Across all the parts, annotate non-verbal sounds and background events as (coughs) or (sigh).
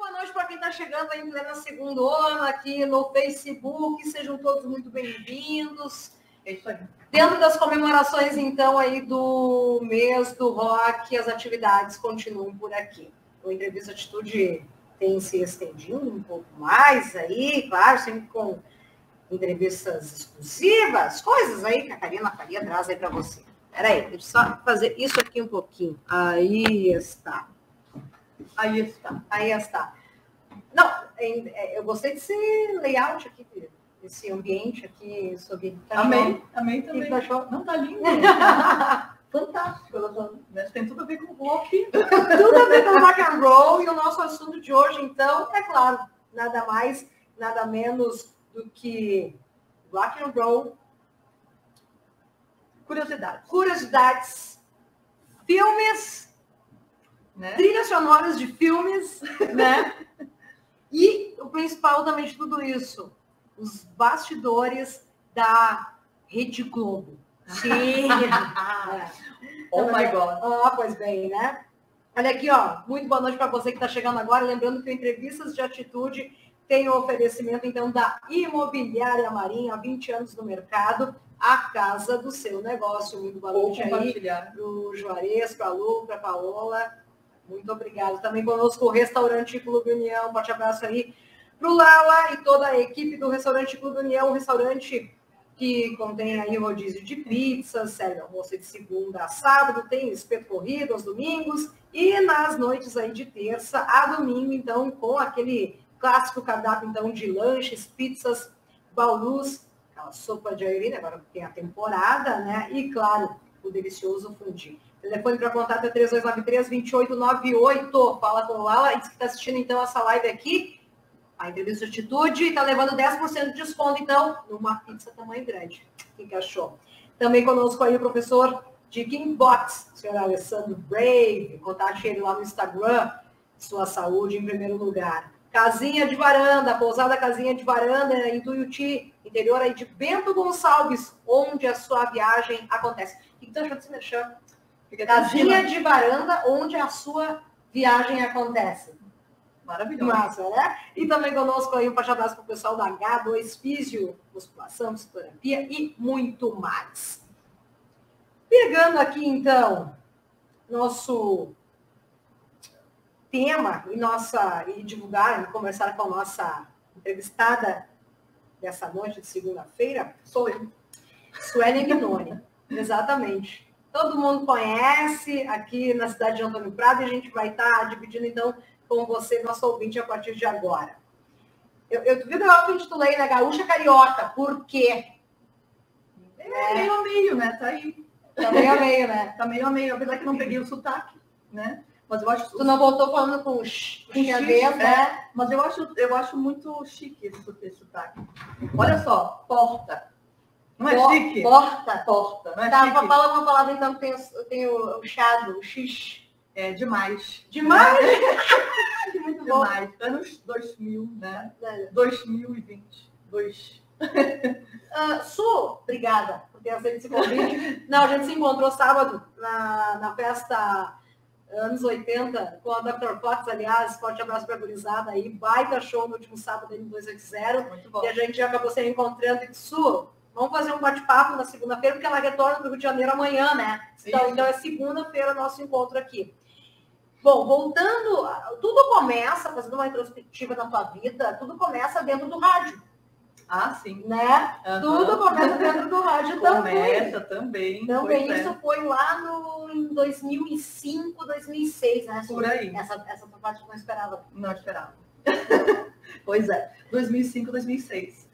boa noite para quem está chegando aí em plena segundo ano aqui no Facebook. Sejam todos muito bem-vindos. É isso aí. Dentro das comemorações, então, aí do mês do rock, as atividades continuam por aqui. O Entrevista Atitude tem se estendido um pouco mais aí, claro, sempre com entrevistas exclusivas, coisas aí que a Karina Faria traz aí para você. Peraí, deixa eu só fazer isso aqui um pouquinho. Aí está. Aí está. Aí está. Não, é, eu gostei desse layout aqui, esse ambiente aqui sobre. Amém, amém também. Que achou? Não, tá lindo. (laughs) Fantástico. Né? Tem tudo a ver com rock. (laughs) tudo a ver com rock and roll. E o nosso assunto de hoje, então, é claro, nada mais, nada menos do que rock and roll. Curiosidades. Curiosidades. Filmes. Né? Trilhas sonoras de filmes, (laughs) né? E o principal também de tudo isso, os bastidores da Rede Globo. Sim. (laughs) é. Oh my God. Ah, pois bem, né? Olha aqui, ó. Muito boa noite para você que está chegando agora. Lembrando que o Entrevistas de Atitude tem o oferecimento, então, da Imobiliária Marinha, há 20 anos no mercado, a casa do seu negócio. Muito boa noite aí para o Juarez, para a Lu, para a Paola. Muito obrigado. Também conosco o Restaurante Clube União. Forte abraço aí para o Lala e toda a equipe do Restaurante Clube União, um restaurante que contém aí rodízio de pizzas, serve almoço de segunda a sábado, tem espeto corrido aos domingos e nas noites aí de terça a domingo, então, com aquele clássico cardápio, então, de lanches, pizzas, baulus, aquela sopa de aerina, agora tem a temporada, né? E, claro, o delicioso fundi. Telefone para contato é 3293-2898. Fala com o Lala. Diz que está assistindo, então, essa live aqui a entrevista de atitude está levando 10% de desconto, então, numa pizza tamanho grande. O que achou? Também conosco aí o professor de Box, senhor Alessandro Brave. Contate ele lá no Instagram. Sua saúde em primeiro lugar. Casinha de varanda, pousada Casinha de Varanda em Tuiuti, interior aí de Bento Gonçalves, onde a sua viagem acontece. O que você achou merchan? Casinha de varanda, onde a sua viagem acontece. Maravilhoso. Massa, né? E também conosco aí um forte abraço para o pessoal da H2 Físio, musculação, fisioterapia e muito mais. Pegando aqui, então, nosso tema e nossa e divulgar e conversar com a nossa entrevistada dessa noite de segunda-feira, sou eu, Suelen Gnoni. (laughs) Exatamente. Todo mundo conhece aqui na cidade de Antônio Prado e a gente vai estar dividindo, então, com você, nosso ouvinte, a partir de agora. Eu, eu duvido eu que intitulei na né, Gaúcha Carioca. Por quê? É, meio a meio, né? Tá aí. Tá meio a meio, né? Tá meio a meio, apesar que não peguei o sotaque, né? Mas eu acho. Tu não voltou falando com os chineses, né? É, mas eu acho, eu acho muito chique esse, esse sotaque. Olha só, porta. Não é Por, chique? Porta. Porta, não é tá, chique? Fala uma palavra então que tem, tem o, o chado, o x. É demais. Demais? (laughs) Muito demais. Bom. Anos 2000, né? É. 2020. Dois. Uh, (laughs) Su, obrigada por ter aceito esse convite. (laughs) Não, a gente se encontrou sábado na, na festa anos 80 com a Dr. Fox, aliás, forte abraço para a gurizada aí, baita show no último sábado no 280. Muito bom. E a gente já acabou se encontrando e Su, vamos fazer um bate-papo na segunda-feira, porque ela retorna para o Rio de Janeiro amanhã, né? Então, então é segunda-feira nosso encontro aqui. Bom, voltando, tudo começa, fazendo uma retrospectiva da tua vida, tudo começa dentro do rádio. Ah, sim. Né? Uhum. Tudo começa dentro do rádio começa também. Também. Também, isso é. foi lá no, em 2005, 2006, né? Por aí. Essa, essa parte não esperava. Não esperava. (laughs) pois é. 2005, 2006.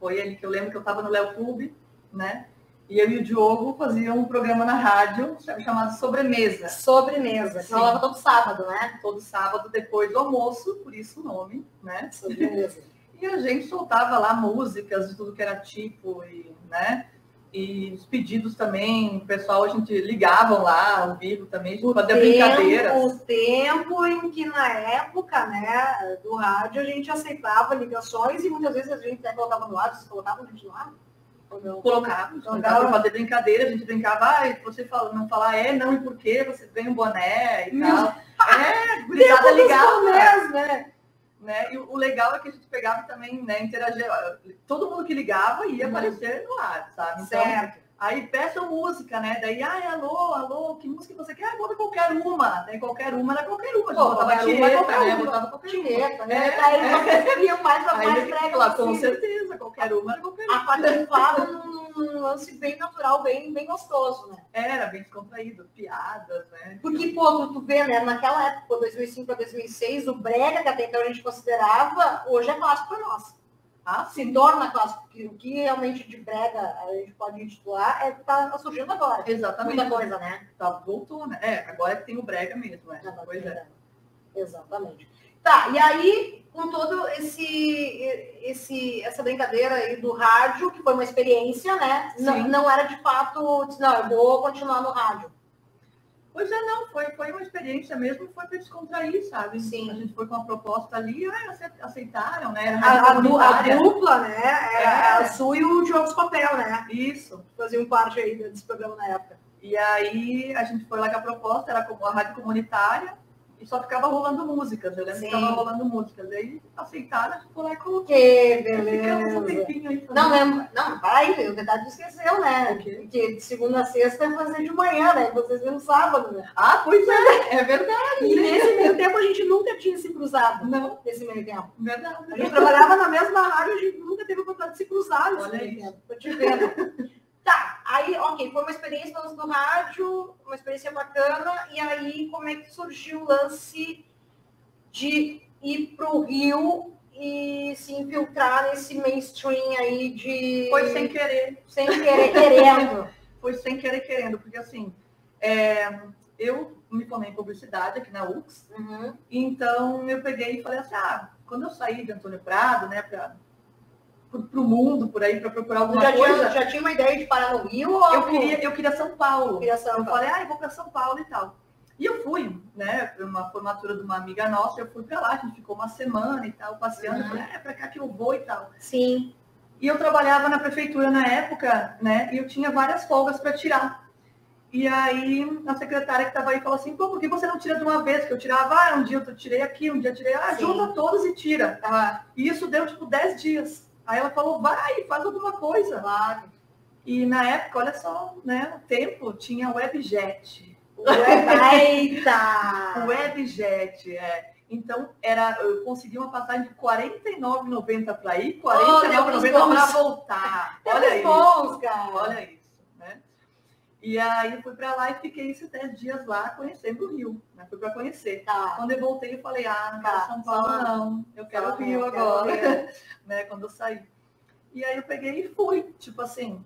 Foi ali que eu lembro que eu estava no Léo Clube, né? E eu e o Diogo faziam um programa na rádio chamado Sobremesa. Sobremesa, que rolava todo sábado, né? Todo sábado, depois do almoço, por isso o nome, né? Sobremesa. e a gente soltava lá músicas de tudo que era tipo, e, né? E os pedidos também, o pessoal, a gente ligavam lá ao vivo também, a gente fazia brincadeiras. O tempo em que na época, né, do rádio, a gente aceitava ligações e muitas vezes a gente até colocava no ar, vocês colocavam a gente no ar? Colocava, colocava para fazer brincadeira, a gente brincava, ah, você fala, não falar é, não e por quê, você ganha um boné e tal. (laughs) é, gurizada ligada. né? Né? E o legal é que a gente pegava também, né, interagia. Todo mundo que ligava ia uhum. aparecer no ar, sabe? Então, certo. Aí peçam música, né? Daí, ai, alô, alô, que música você quer? Ah, bota qualquer uma. Daí qualquer uma era qualquer uma. Pô, botava uma, qualquer né? uma. Botava qualquer uma. né? É, aí é. vocês queriam mais, mais aí, brega lá, Com certeza, qualquer uma era qualquer uma. A participava num lance bem natural, bem, bem gostoso, né? Era, bem descontraído, piadas, né? Porque, pô, tu, tu vê, né? Naquela época, 2005 a 2006, o brega, que até então a gente considerava, hoje é clássico para nós. Ah, se torna clássico. O que realmente de brega a gente pode intitular é que tá surgindo agora. Exatamente. Muita coisa, né? Tá, voltou, né? É, agora é que tem o brega mesmo, né? Pois é. Exatamente. Tá, e aí, com todo esse, esse essa brincadeira aí do rádio, que foi uma experiência, né? Não, não era de fato, não, eu vou continuar no rádio. Pois é, não, foi, foi uma experiência mesmo, foi para descontrair, sabe? Sim. A gente foi com uma proposta ali, aceitaram, né? A, a, a, dupla, né? Era é. a Su e o Diogo Papel, né? Isso. Faziam parte aí desse programa na época. E aí a gente foi lá com a proposta, era como a rádio comunitária, e só ficava rolando músicas. Eu lembro Sim. que ficava rolando músicas. Aí aceitaram, a gente foi lá e colocou. Que beleza. Um aí, não, lembro. Não, vai, o verdade esqueceu, né? Okay. Que de segunda a sexta é fazer de manhã, né? Vocês viram sábado, né? Ah, pois é, é verdade. E nesse meio tempo a gente nunca tinha se cruzado. Não. Nesse meio tempo. Verdade. A gente trabalhava na mesma rádio, a gente nunca teve vontade de se cruzar nesse Olha meio isso. tempo. Tô te vendo. Tá, aí, ok, foi uma experiência no do rádio, uma experiência bacana, e aí como é que surgiu o lance de ir para o Rio e se infiltrar nesse mainstream aí de. Foi sem querer. Sem querer, querendo. (laughs) Foi sem querer, querendo, porque assim, é, eu me formei em publicidade aqui na UX, uhum. então eu peguei e falei assim, ah, quando eu saí de Antônio Prado, né, para para o mundo por aí para procurar alguma já coisa. Tinha, já tinha uma ideia de parar no Rio? Ou... Eu queria, eu queria São Paulo. Eu, queria São eu Paulo. falei, ah, eu vou para São Paulo e tal. E eu fui, né, para uma formatura de uma amiga nossa, eu fui para lá, a gente ficou uma semana e tal, passeando, uhum. falei, é para cá que eu vou e tal. Sim. E eu trabalhava na prefeitura na época, né, e eu tinha várias folgas para tirar. E aí a secretária que estava aí falou assim, pô, por que você não tira de uma vez? Que eu tirava, ah, um dia eu tirei aqui, um dia eu tirei, ah, Sim. junta todos e tira. Ah. E isso deu tipo 10 dias. Aí ela falou, vai, faz alguma coisa. Claro. E na época, olha só, né, o tempo tinha Webjet. (laughs) Eita! Webjet, é. Então, era, eu consegui uma passagem de R$ 49,90 para ir, R$ 49,90 oh, para voltar. Olha isso. Bons, cara. Olha isso. E aí eu fui para lá e fiquei esses 10 dias lá conhecendo o Rio. Né? Fui para conhecer. Tá. Quando eu voltei, eu falei, ah, não quero tá. São Paulo, não. Eu quero o Rio agora. (laughs) né? Quando eu saí. E aí eu peguei e fui. Tipo assim,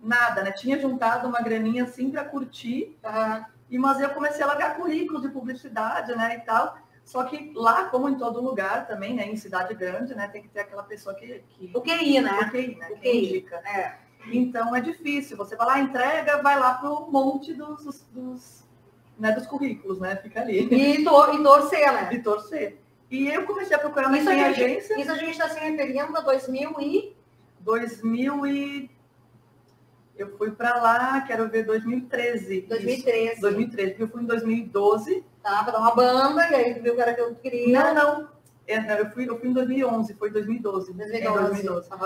nada, né? Tinha juntado uma graninha assim para curtir. Uhum. E, mas eu comecei a largar currículos de publicidade, né? E tal. Só que lá, como em todo lugar também, né? Em cidade grande, né? Tem que ter aquela pessoa que... que... O QI, né? O QI, né? O QI. indica. É. Então é difícil. Você vai lá, entrega, vai lá para o monte dos, dos, né, dos currículos, né? Fica ali. E, tor e torcer, né? E torcer. E eu comecei a procurar uma agência. Isso a gente está se referindo a 2000 e... 2000 e... Eu fui para lá, quero ver, 2013. 2013. Isso. 2013, porque eu fui em 2012. Tá, para dar uma banda, e aí tu viu o cara que eu queria. Não, não. É, eu, fui, eu fui em 2011, foi 2012. 2012. É, 2012. Uhum.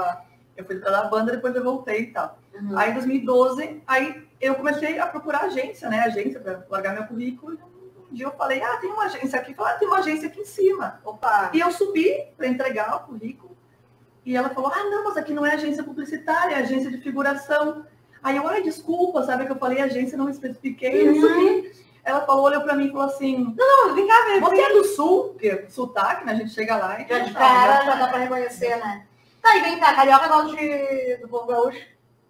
Eu fui para a banda, depois eu voltei e tal. Uhum. Aí em 2012, aí eu comecei a procurar agência, né? Agência para largar meu currículo. E um dia eu falei, ah, tem uma agência aqui. Falei, ah, tem uma agência aqui em cima. Opa! E eu subi para entregar o currículo. E ela falou, ah, não, mas aqui não é agência publicitária, é agência de figuração. Aí eu, ai, desculpa, sabe que eu falei agência, não especifiquei, uhum. subi. Ela falou, olhou para mim e falou assim, não, não, vem cá, vem, Você é do sul? Porque sotaque, né? A gente chega lá e... Já de cara, já dá para reconhecer, né? Tá, e vem cá, carioca gosta de, do povo gaúcho?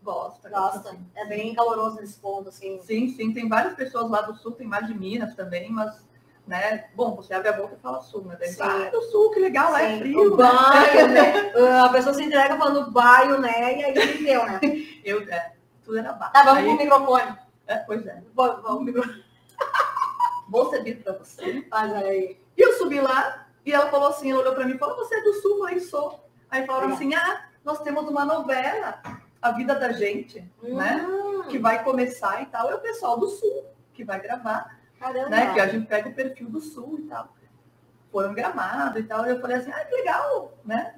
Gosta. Gosta. É bem caloroso nesse ponto, assim. Sim, sim. Tem várias pessoas lá do sul, tem mais de Minas também, mas, né? Bom, você abre a boca e fala sul, né? Daí, ah, do sul, que legal, sim. é frio. O baio, né? (laughs) A pessoa se entrega falando baio, né? E aí entendeu, né? Eu, é, tudo era baixo. Tá, vamos aí... pro microfone. É, pois é. Vamos, vamos microfone. (laughs) Vou servir pra você. Faz aí. E eu subi lá, e ela falou assim, ela olhou pra mim e falou, você é do sul? Eu falei, sou. Aí falaram assim, ah, nós temos uma novela, A Vida da Gente, né? hum. né? Que vai começar e tal. É o pessoal do Sul que vai gravar. Caramba. Né? Que a gente pega o perfil do Sul e tal. foram gramado e tal. E eu falei assim, ah, que legal, né?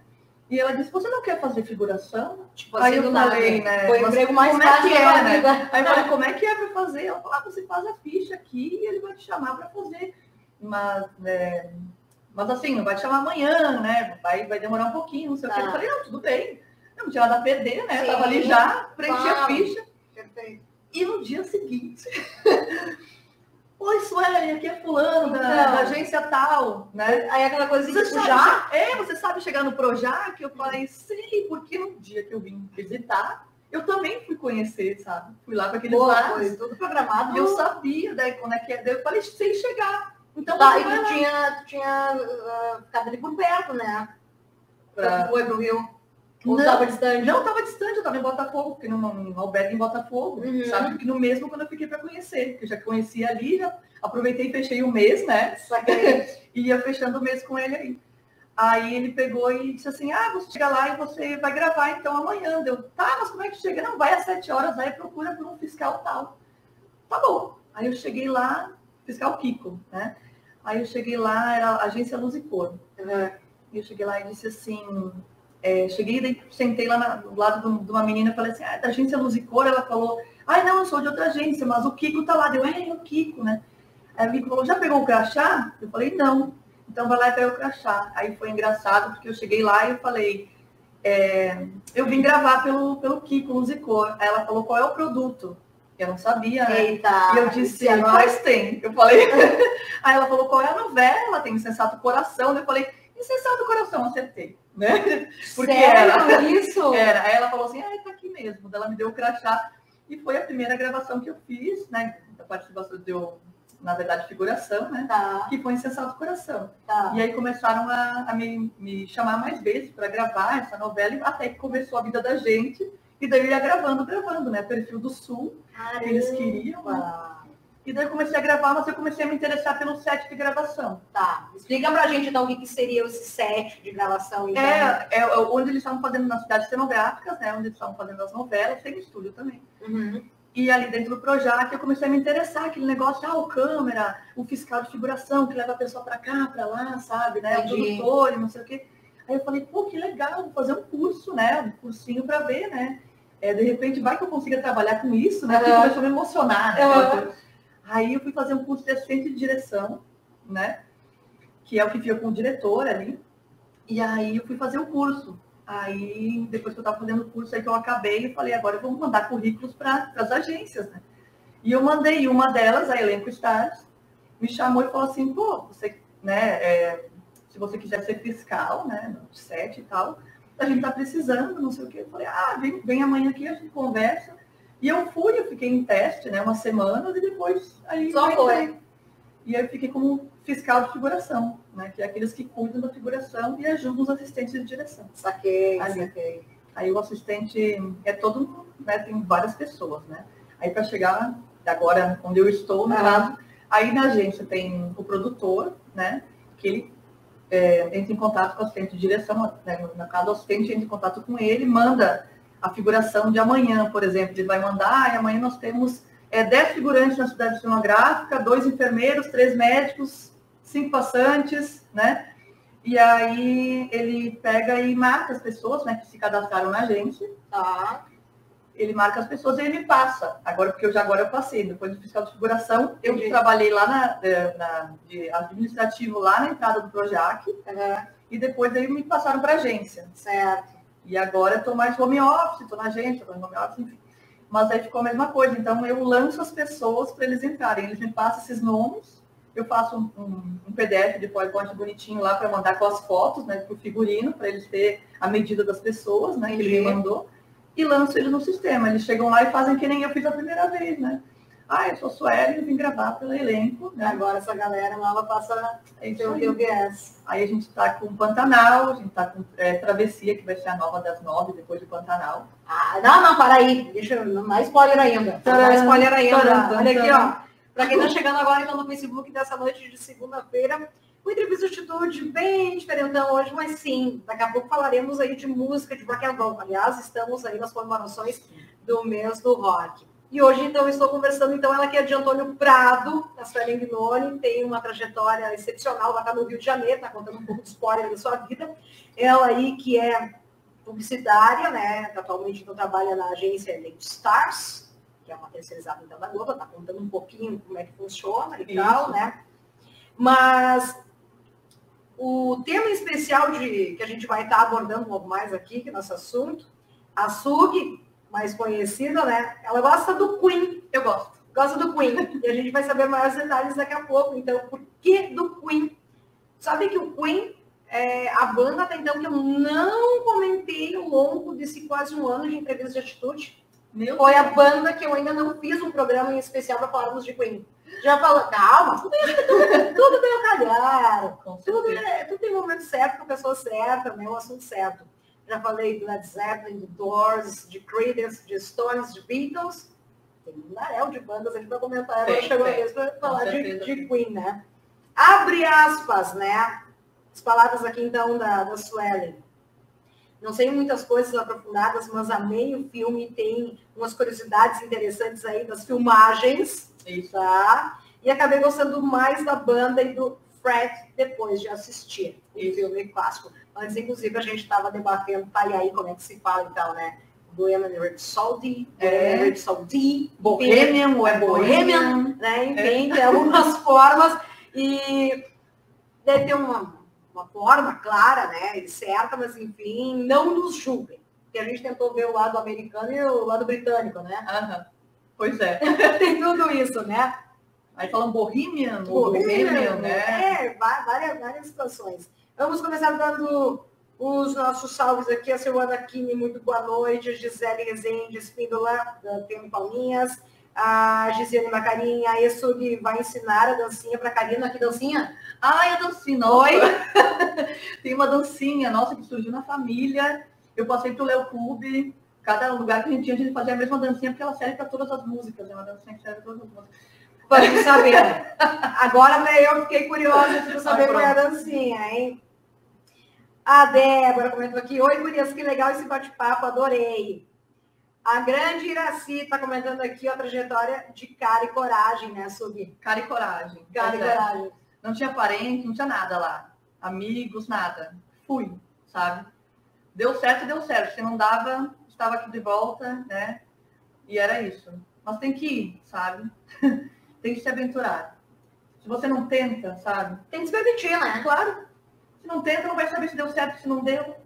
E ela disse, você não quer fazer figuração? Tipo, aí assim, eu falei, nada. né? Foi o emprego mais como é que é, né? Aí eu falei, como é que é para fazer? Ela falou, ah, você faz a ficha aqui e ele vai te chamar para fazer. Mas, é, mas assim, não vai te chamar amanhã, né? Vai, vai demorar um pouquinho, não sei o que. Eu ah. falei, não, tudo bem. Eu não tinha nada a perder, né? Sim. Tava ali já, preenchi a ficha. Perfeito. E no dia seguinte, (laughs) Oi, Sueli, aqui é fulano da, da, agência tal, né? Aí aquela coisa você tipo, já? É, você sabe chegar no Projac? Eu falei, sei, porque no dia que eu vim visitar, eu também fui conhecer, sabe? Fui lá com aqueles Boa, tudo programado. E eu sabia daí quando é que é. Eu falei, sei chegar. Então, tá, e tu tinha, tu tinha uh, ficado ali por perto, né? Pra... Foi pro Rio. Ou não, estava distante? Não, estava distante, eu estava em Botafogo, porque não, não albergue em Botafogo, uhum. sabe? Porque no mesmo quando eu fiquei para conhecer, porque eu já conhecia ali, já aproveitei e fechei o mês, né? (laughs) e ia fechando o mês com ele aí. Aí ele pegou e disse assim, ah, você chega lá e você vai gravar então amanhã. Deu, tá, mas como é que chega? Não, vai às sete horas, aí procura por um fiscal tal. Tá bom. Aí eu cheguei lá, fiscal Kiko, né? Aí eu cheguei lá, era a agência Luz e Cor. Uhum. E eu cheguei lá e disse assim, é, cheguei e sentei lá na, do lado de uma menina falei assim, ah, da agência Luz e Cor, ela falou, ai não, eu sou de outra agência, mas o Kiko tá lá. Deu, é, é o Kiko, né? Aí o Kiko falou, já pegou o crachá? Eu falei, não. Então vai lá e pega o crachá. Aí foi engraçado, porque eu cheguei lá e eu falei, é, eu vim gravar pelo, pelo Kiko Luz e Cor. Aí ela falou, qual é o produto? Eu não sabia, né? Eita, e eu disse, nós tem. Eu falei, (laughs) aí ela falou, qual é a novela? Tem Sensato Coração. Eu falei, Insensato Coração, acertei né? (laughs) Porque Sério? era isso. (laughs) Era. Aí ela falou assim, ah, tá aqui mesmo. Ela me deu o crachá e foi a primeira gravação que eu fiz, né? A participação deu, na verdade, figuração, né? Tá. Que foi Insensato Coração. Tá. E aí começaram a, a me, me, chamar mais vezes para gravar essa novela, até que começou a vida da gente. E daí eu ia gravando, gravando, né? Perfil do Sul, Caramba. eles queriam. Né? E daí eu comecei a gravar, mas eu comecei a me interessar pelo set de gravação. Tá. Explica pra gente então o que, que seria esse set de gravação. Então. É, é, é onde eles estavam fazendo nas cidades cenográficas, né? Onde eles estavam fazendo as novelas, tem estúdio também. Uhum. E ali dentro do Projac eu comecei a me interessar, aquele negócio, ah, o câmera, o fiscal de figuração que leva a pessoa para cá, para lá, sabe, né? Entendi. O produtor e não sei o quê. Aí eu falei, pô, que legal, vou fazer um curso, né? Um cursinho para ver, né? É, de repente vai que eu consiga trabalhar com isso, né? Porque começou a me emocionar, né? Uhum. Aí eu fui fazer um curso de assistente de direção, né? Que é o que fica com o diretor ali. E aí eu fui fazer o curso. Aí, depois que eu estava fazendo o curso, aí que eu acabei, eu falei, agora eu vou mandar currículos para as agências, né? E eu mandei uma delas, a Elenco Stars, me chamou e falou assim, pô, você, né, é, se você quiser ser fiscal, né, no set e tal, a gente tá precisando, não sei o quê. Eu falei, ah, vem, vem amanhã aqui, a gente conversa. E eu fui, eu fiquei em teste, né, uma semana, e depois aí. Só foi. E eu fiquei como fiscal de figuração, né? Que é aqueles que cuidam da figuração e ajudam os assistentes de direção. Saquei, aí, saquei. Aí o assistente é todo, né? Tem várias pessoas, né? Aí para chegar agora onde eu estou, no ah. caso, aí na agência tem o produtor, né? Que ele é, entra em contato com o assistente de direção, né? no caso o assistente entra em contato com ele, manda a figuração de amanhã, por exemplo. Ele vai mandar, e amanhã nós temos é, 10 figurantes na cidade cenográfica, dois enfermeiros, três médicos, cinco passantes, né? E aí ele pega e marca as pessoas né, que se cadastraram na agência. Tá. Ele marca as pessoas e ele me passa. Agora, porque eu já agora eu passei, depois do fiscal de figuração, eu Entendi. trabalhei lá na, é, na, de administrativo lá na entrada do Projac, uhum. e depois aí me passaram para agência. Certo. E agora eu estou mais home office, estou na agência, estou em home office, enfim. Mas aí ficou a mesma coisa. Então eu lanço as pessoas para eles entrarem. Eles me passam esses nomes, eu faço um, um, um PDF de PowerPoint bonitinho lá para mandar com as fotos, né, para o figurino, para eles terem a medida das pessoas, né, que ele me mandou, e lanço eles no sistema. Eles chegam lá e fazem que nem eu fiz a primeira vez, né? Ah, eu sou Sueli, vim gravar pelo elenco. Né? Agora essa galera nova passa em ter o viés. Aí a gente está com Pantanal, a gente está com é, Travessia, que vai ser a nova das nove, depois de Pantanal. Ah, não, não, para aí. Deixa eu, mais spoiler ainda. Mais spoiler ainda. Tcharam, Olha aqui, ó. Para quem está chegando agora então, no Facebook dessa noite de segunda-feira, uma entrevista de atitude bem diferentão hoje, mas sim, daqui a pouco falaremos aí de música de roll. Aliás, estamos aí nas comemorações do mês do rock. E hoje, então, estou conversando, então, ela que é de Antônio Prado, da Suelen Gnoni, tem uma trajetória excepcional, ela está no Rio de Janeiro, está contando um pouco de spoiler da sua vida. Ela aí que é publicitária, né, atualmente então trabalha na agência Elite Stars, que é uma terceirizada então da Globo, está contando um pouquinho como é que funciona e Isso. tal, né. Mas o tema especial de, que a gente vai estar abordando um pouco mais aqui, que é nosso assunto, a Sug, mais conhecida, né? Ela gosta do Queen. Eu gosto. Gosta do Queen. e a gente vai saber maiores detalhes daqui a pouco. Então, por que do Queen? Sabe que o Queen, é, a banda até então que eu não comentei ao longo desse quase um ano de entrevista de atitude, Meu foi a banda que eu ainda não fiz um programa em especial para falarmos de Queen. Já falou, calma, tudo, tudo, tudo tem o calhar. Tudo, é, tudo tem o momento certo, com a pessoa certa, né, o assunto certo. Já falei do Led Zeppelin, do Doors, de Creedence, de Stones, de Beatles. Tem um naréu de bandas aqui para comentar. Agora chegou a vez para falar de, de, Queen, né? Abre aspas, né? As palavras aqui, então, da, da Suelen. Não sei muitas coisas aprofundadas, mas amei o filme. Tem umas curiosidades interessantes aí das filmagens. Isso. Tá? E acabei gostando mais da banda e do Fred depois de assistir o filme clássico. Antes, inclusive, a gente estava debatendo, tá e aí como é que se fala então, né? Bohemian Rhapsody, é. Rhapsody, Bohemian ou é Bohemian, né? Enfim, é. tem algumas (laughs) formas e deve ter uma, uma forma clara, né? E certa, mas enfim, não nos julguem. Porque a gente tentou ver o lado americano e o lado britânico, né? Uhum. Pois é. (laughs) tem tudo isso, né? Aí falam Bohemian, Bohemian, Bohemian né? É, várias, várias situações. Vamos começar dando os nossos salves aqui. A Silvana Kini, muito boa noite. A Gisele Rezende, Espíndola, Tem Palminhas. A Gisele Macarinha, a Esug vai ensinar a dancinha para a Karina. Que dancinha? Ai, a dancinha. Oi! (laughs) Tem uma dancinha nossa que surgiu na família. Eu passei para o Leo Clube. Cada lugar que a gente tinha, a gente fazia a mesma dancinha, porque ela serve para todas as músicas. É uma dancinha que serve para todas as músicas. Pode saber. (laughs) Agora eu fiquei curiosa para saber qual é a dancinha, hein? A Débora comentou aqui, oi, Gurias, que legal esse bate-papo, adorei. A grande Iraci está comentando aqui a trajetória de cara e coragem, né, Subi? Cara e coragem. Cara e é. coragem. Não tinha parente, não tinha nada lá. Amigos, nada. Fui, sabe? Deu certo, deu certo. Se não dava, estava aqui de volta, né? E era isso. Mas tem que ir, sabe? (laughs) tem que se aventurar. Se você não tenta, sabe? Tem que se permitir, né? Claro. Se não tenta, não vai saber se deu certo, se não deu.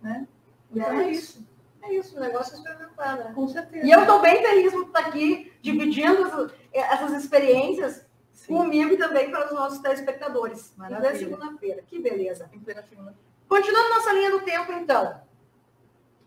Né? Então é, é isso. É isso, o negócio é experimentar, né? Com certeza. E eu estou bem feliz por estar aqui dividindo essas experiências Sim. comigo e também para os nossos telespectadores. Maravilha. Em segunda-feira. Que beleza. Em plena segunda Continuando nossa linha do tempo, então.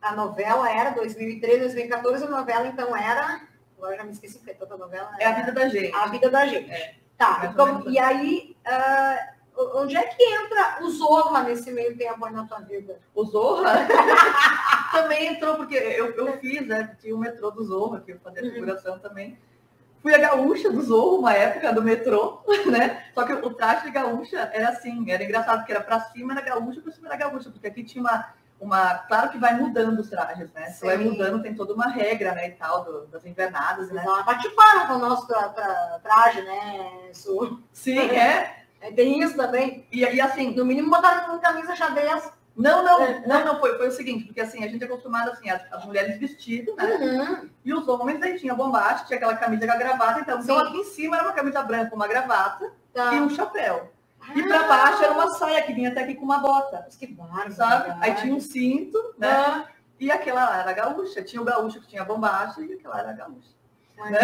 A novela era 2013, 2014, a novela então era. Agora já me esqueci que toda novela. É a vida da gente. A vida da gente. É. Tá. Então, e aí. Uh, Onde é que entra o Zorra nesse meio tempo aí na tua vida? O Zorra? (laughs) também entrou, porque eu, eu fiz, né? Tinha o metrô do Zorra, que eu fazia uhum. figuração uhum. também. Fui a gaúcha do Zorro, uma época do metrô, (laughs) né? Só que o traje de gaúcha era assim, era engraçado, porque era pra cima era gaúcha, pra cima era gaúcha, porque aqui tinha uma, uma. Claro que vai mudando os trajes, né? Se vai mudando, tem toda uma regra, né? E tal, do, das invernadas, né? Não, participaram do nosso tra, tra, traje, né? Isso. Sim, é. (laughs) É, tem isso também. E, e assim, no mínimo botaram uma camisa xadrez. Não, não, é. não, não, foi, foi o seguinte, porque assim, a gente é acostumado assim, as, as mulheres vestidas, né? Uhum. E os homens aí tinha bombacha, tinha aquela camisa com a gravata, então, então aqui em cima era uma camisa branca, uma gravata tá. e um chapéu. E para baixo era uma saia que vinha até aqui com uma bota. Que barba, sabe? Aí tinha um cinto, né? Ah. E aquela lá era gaúcha. Tinha o gaúcho que tinha bombacha e aquela era gaúcha. Ai, né?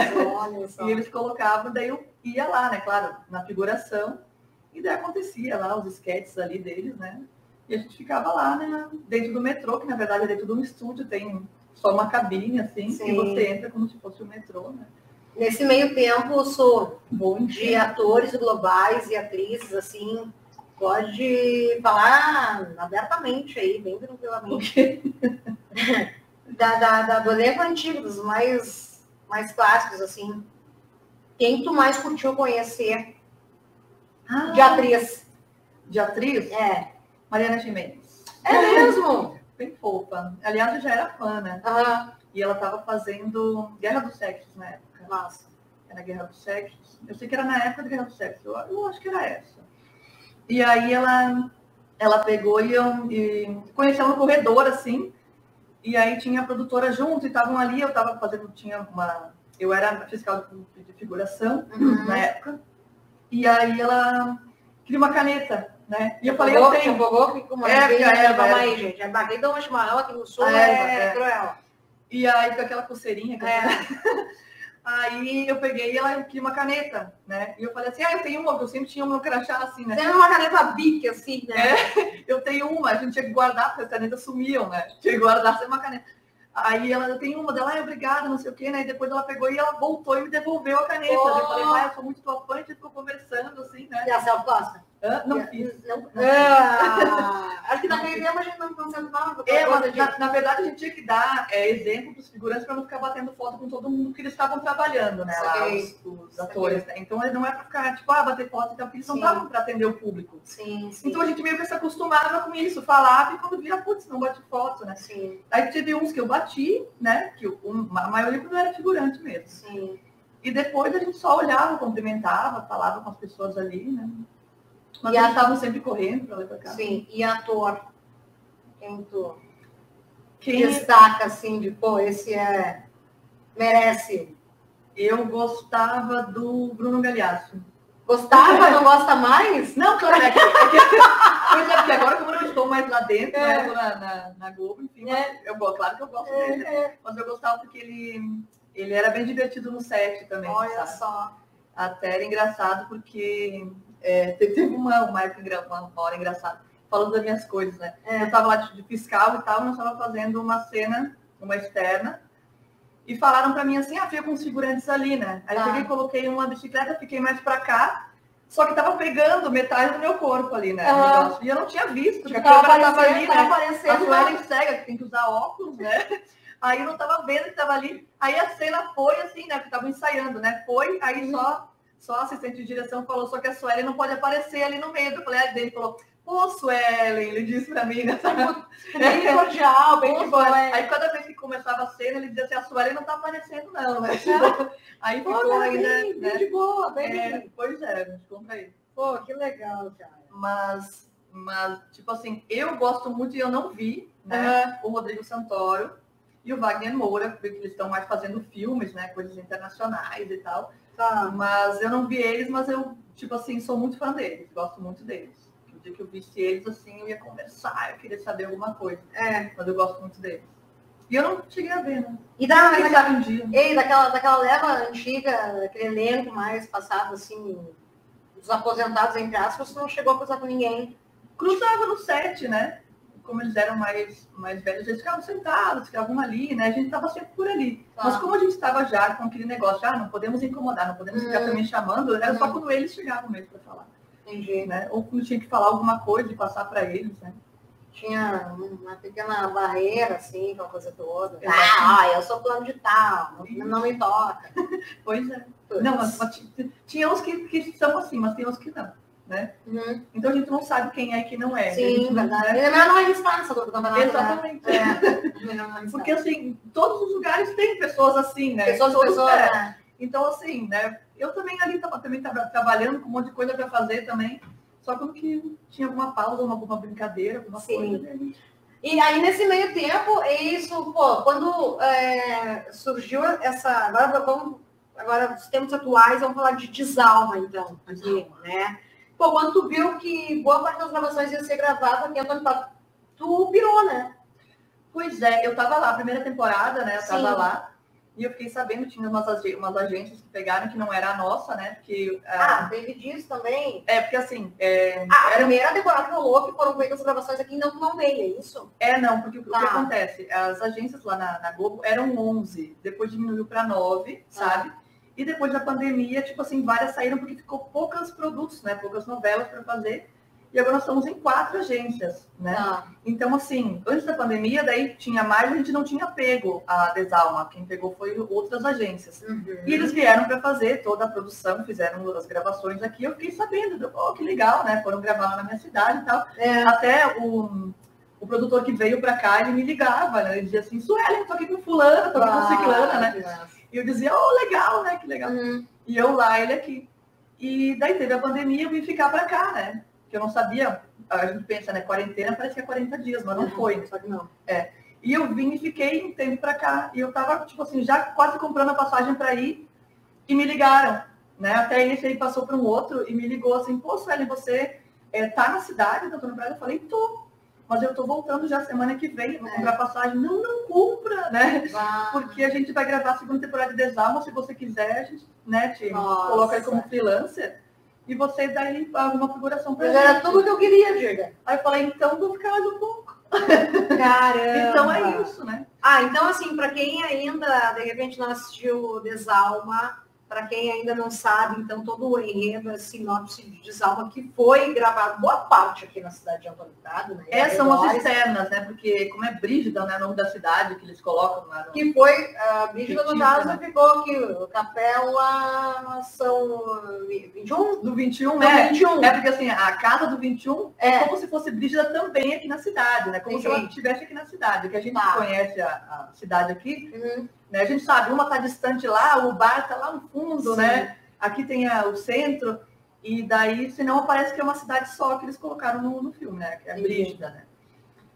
E eles colocavam, daí eu ia lá, né? Claro, na figuração. E daí acontecia lá os esquetes ali deles, né? E a gente ficava lá, né? Dentro do metrô, que na verdade é dentro de um estúdio, tem só uma cabine, assim, Sim. e você entra como se fosse o metrô, né? Nesse meio tempo, eu sou bom de atores globais e atrizes, assim, pode falar abertamente aí, bem tranquilamente. (laughs) da, da, da, do elenco antigo, dos mais, mais clássicos, assim. Quem tu mais curtiu conhecer ah, de atriz. De atriz? É. Mariana Jimenez. É mesmo? Bem fofa. Aliás, eu já era fã, né? Uhum. E ela estava fazendo Guerra dos Sexos na época. Nossa. Era Guerra dos Sexos. Eu sei que era na época da Guerra dos Sexos. Eu, eu acho que era essa. E aí ela, ela pegou e, eu, e conheceu no corredor, assim. E aí tinha a produtora junto e estavam ali. Eu estava fazendo, tinha uma. Eu era fiscal de figuração Uhum. na época. E aí ela queria uma caneta, né? E eu falei, eu tenho. empolgou? Que como É, porque a Eva Calma aí, gente. A barriga do chimarrão aqui no sul é, é. cruel. E aí com aquela pulseirinha. É. (laughs) Aí eu peguei e ela queria uma caneta, né? E eu falei assim, ah, eu tenho uma, porque eu sempre tinha uma crachá assim, né? Você é uma caneta bique, assim, né? (laughs) Eu tenho uma, a gente tinha que guardar, porque as canetas sumiam, né? Tinha que guardar sem uma caneta. Aí ela, eu tenho uma dela, ai, obrigada, não sei o quê, né? E depois ela pegou e ela voltou e me devolveu a caneta. Oh. Eu falei, ah, eu sou muito tua fã, a gente ficou conversando, assim, né? E a Celso gosta? Não fiz. Não. Não Ah, (laughs) acho que naquele tempo a gente não concentrava. É, coisa mas de- na, na verdade a gente tinha que dar é, exemplo para os figurantes para não ficar batendo foto com todo mundo que eles estavam trabalhando, né? Lá, os, os atores. Né? Então não é para ficar, tipo, ah, bater foto e tal, porque eles não estavam para atender o público. Sim, sim. Então a gente meio que se acostumava com isso, falava e quando via, putz, não bate foto, né? Sim, Aí teve uns que eu bati, né? Que um, a maioria não era figurante mesmo. sim. E depois a gente só olhava, cumprimentava, falava com as pessoas ali, né? Mas E eles estavam sempre correndo para lá e pra cá. Sim. E ator? Quem tu Quem destaca, assim, de, pô, esse é... Merece. eu gostava do Bruno Galhaço. Gostava, (laughs) não gosta mais? Não, claro, é que, é que, pois é, porque agora como eu não estou mais lá dentro, É. né, eu tô na, na, na Globo, enfim, mas eu claro que eu gosto dele, né? É, mas eu gostava porque ele, ele era bem divertido no set também, Olha sabe? só. Até era engraçado porque é, teve uma, uma, uma hora engraçada, falando das minhas coisas, né? É. Eu estava lá de, fiscal e tal, nós estávamos fazendo uma cena, uma externa, e falaram para mim assim, ah, fica com os figurantes ali, né? Aí Tá. eu peguei, coloquei uma bicicleta, fiquei mais para cá, só que tava pegando metade do meu corpo ali, né? negócio. E eu não tinha visto, porque Tipo, a tava câmera tava aparecendo, ali, né? A. Suelen cega, que tem que usar óculos, né? Aí eu não tava vendo que tava ali. Aí a cena foi assim, né? Porque tava ensaiando, né? Foi, aí só, só a assistente de direção falou, só que a Suelen não pode aparecer ali no meio. Eu falei, aí dele falou, pô, Suelen, ele disse pra mim, né? (laughs) Bem cordial, bem de boa. Suelen. é. Aí cada vez que começava a cena, ele dizia assim, a Suelen não tá aparecendo, não, né? Aí Pô, ficou ainda, bem, bem né? de boa, bem É, pois é, a gente compra aí. Pô, que legal, cara. Mas, mas, tipo assim, eu gosto muito e eu não vi, né? Aham. O Rodrigo Santoro e o Wagner Moura, porque eles estão mais fazendo filmes, né? Coisas internacionais e tal. Tá. Mas eu não vi eles, mas eu, tipo assim, sou muito fã deles, gosto muito deles. O dia que eu visse eles, assim, eu ia conversar, eu queria saber alguma coisa. É. Mas eu gosto muito deles. E eu não cheguei a ver, né? E da, Quem daquela, um dia. ei, daquela, daquela leva antiga, aquele elenco mais passado, assim, dos aposentados, entre aspas, você não chegou a cruzar com ninguém. cruzava no set, né? Como eles eram mais, mais velhos, eles ficavam sentados, ficavam ali, né? A gente estava sempre por ali. Tá. Mas como a gente estava já com aquele negócio, ah, não podemos incomodar, não podemos ficar Hum. também chamando, era só Hum. quando eles chegavam mesmo para falar, Entendi. né? Ou quando tinha que falar alguma coisa e passar para eles, né? Tinha uma pequena barreira, assim, com a coisa toda. Exatamente. Ah, eu sou plano de tal, não, não me toca. (laughs) Pois é. Não, mas, mas ti- tinha uns que, que são assim, mas tem uns que não, né? Uhum. Então a gente não sabe quem é e quem não é. A Sim, verdade. né? É melhor não arriscar nessa do campeonato. né? Exatamente. É, não arriscar. Porque assim, todos os lugares tem pessoas assim, né? pessoas, Todos- pessoas, é. né? Então, assim, né? Eu também ali estava também tava trabalhando com um monte de coisa para fazer também. Só quando que tinha alguma pausa, uma, alguma brincadeira, alguma Sim. coisa. né? E aí, nesse meio tempo, é isso, pô, quando é, surgiu essa. Agora vamos. Agora, os tempos atuais, vamos falar de desalma, então, aqui, né? Pô, quando tu viu que boa parte das gravações ia ser gravada aqui em Antônio Pato, tu pirou, né? Pois é, eu tava lá, a primeira temporada, né? Eu tava Sim. lá. E eu fiquei sabendo, tinha umas, ag- umas agências que pegaram que não era a nossa, né? Porque, Ah, ah, teve disso também. é porque assim, é, Ah, a era, primeira temporada rolou que foram feitas as gravações aqui, não, não veio, é isso? é não, porque o que Tá. acontece? As agências lá na, na Globo eram 11, depois diminuiu para 9, Tá. sabe? E depois da pandemia, tipo assim, várias saíram porque ficou poucos produtos, né? Poucas novelas para fazer. E agora nós estamos em quatro agências, né? Tá. Então, assim, antes da pandemia, daí tinha mais, a gente não tinha pego a Desalma. Quem pegou foi outras agências. Uhum. E eles vieram para fazer toda a produção, fizeram as gravações aqui. Eu fiquei sabendo, oh, que legal, né? Foram gravar lá na minha cidade e tal. É. Até o, o produtor que veio para cá, ele me ligava, né? Ele dizia assim, Sueli, tô aqui com fulano, tô aqui com Ah, ciclana, né? E eu dizia, oh, legal, né? Que legal. Uhum. E eu lá, ele aqui. E daí teve a pandemia, eu vim ficar para cá, né? Que eu não sabia, a gente pensa, né? Quarentena parece que é 40 dias, mas não Uhum. foi. Só que não. E eu vim e fiquei um tempo para cá. E eu tava, tipo assim, já quase comprando a passagem para ir. E me ligaram, né? Até esse aí passou para um outro e me ligou assim, pô, Sueli, você é, tá na cidade, doutor Braga? Eu falei, tô. Mas eu tô voltando já semana que vem, vou É. comprar passagem. Não, não compra, né? Porque a gente vai gravar a segunda temporada de Desalma, se você quiser, a gente né, te Nossa. coloca aí como freelancer. E você daí alguma figuração pra Mas era gente. tudo que eu queria, diga. Aí eu falei, então vou ficar mais um pouco. Caramba! Então é isso, né? Ah, então assim, para quem ainda, de repente, não assistiu Desalma, para quem ainda não sabe, então todo o enredo, a sinopse de Desalma, que foi gravado boa parte aqui na cidade de Antônio Prado, né? Essas É, são as externas, né? Porque como é Brígida, né? O nome da cidade que eles colocam lá no... Que foi, a Brígida no caso, né? ficou aqui, o Capela São 21? Do 21, Não, né? 21. É porque assim, a casa do 21 é, É. como se fosse Brígida também aqui na cidade, né? Como se ela estivesse aqui na cidade. Que a gente Tá. conhece a, a cidade aqui, Uhum. Né? A gente sabe, uma está distante lá, o bar está lá no fundo, Sim. né? Aqui tem a- o centro, e daí, senão parece que é uma cidade só que eles colocaram no, no filme, né? Que é Entendi. Brígida, né?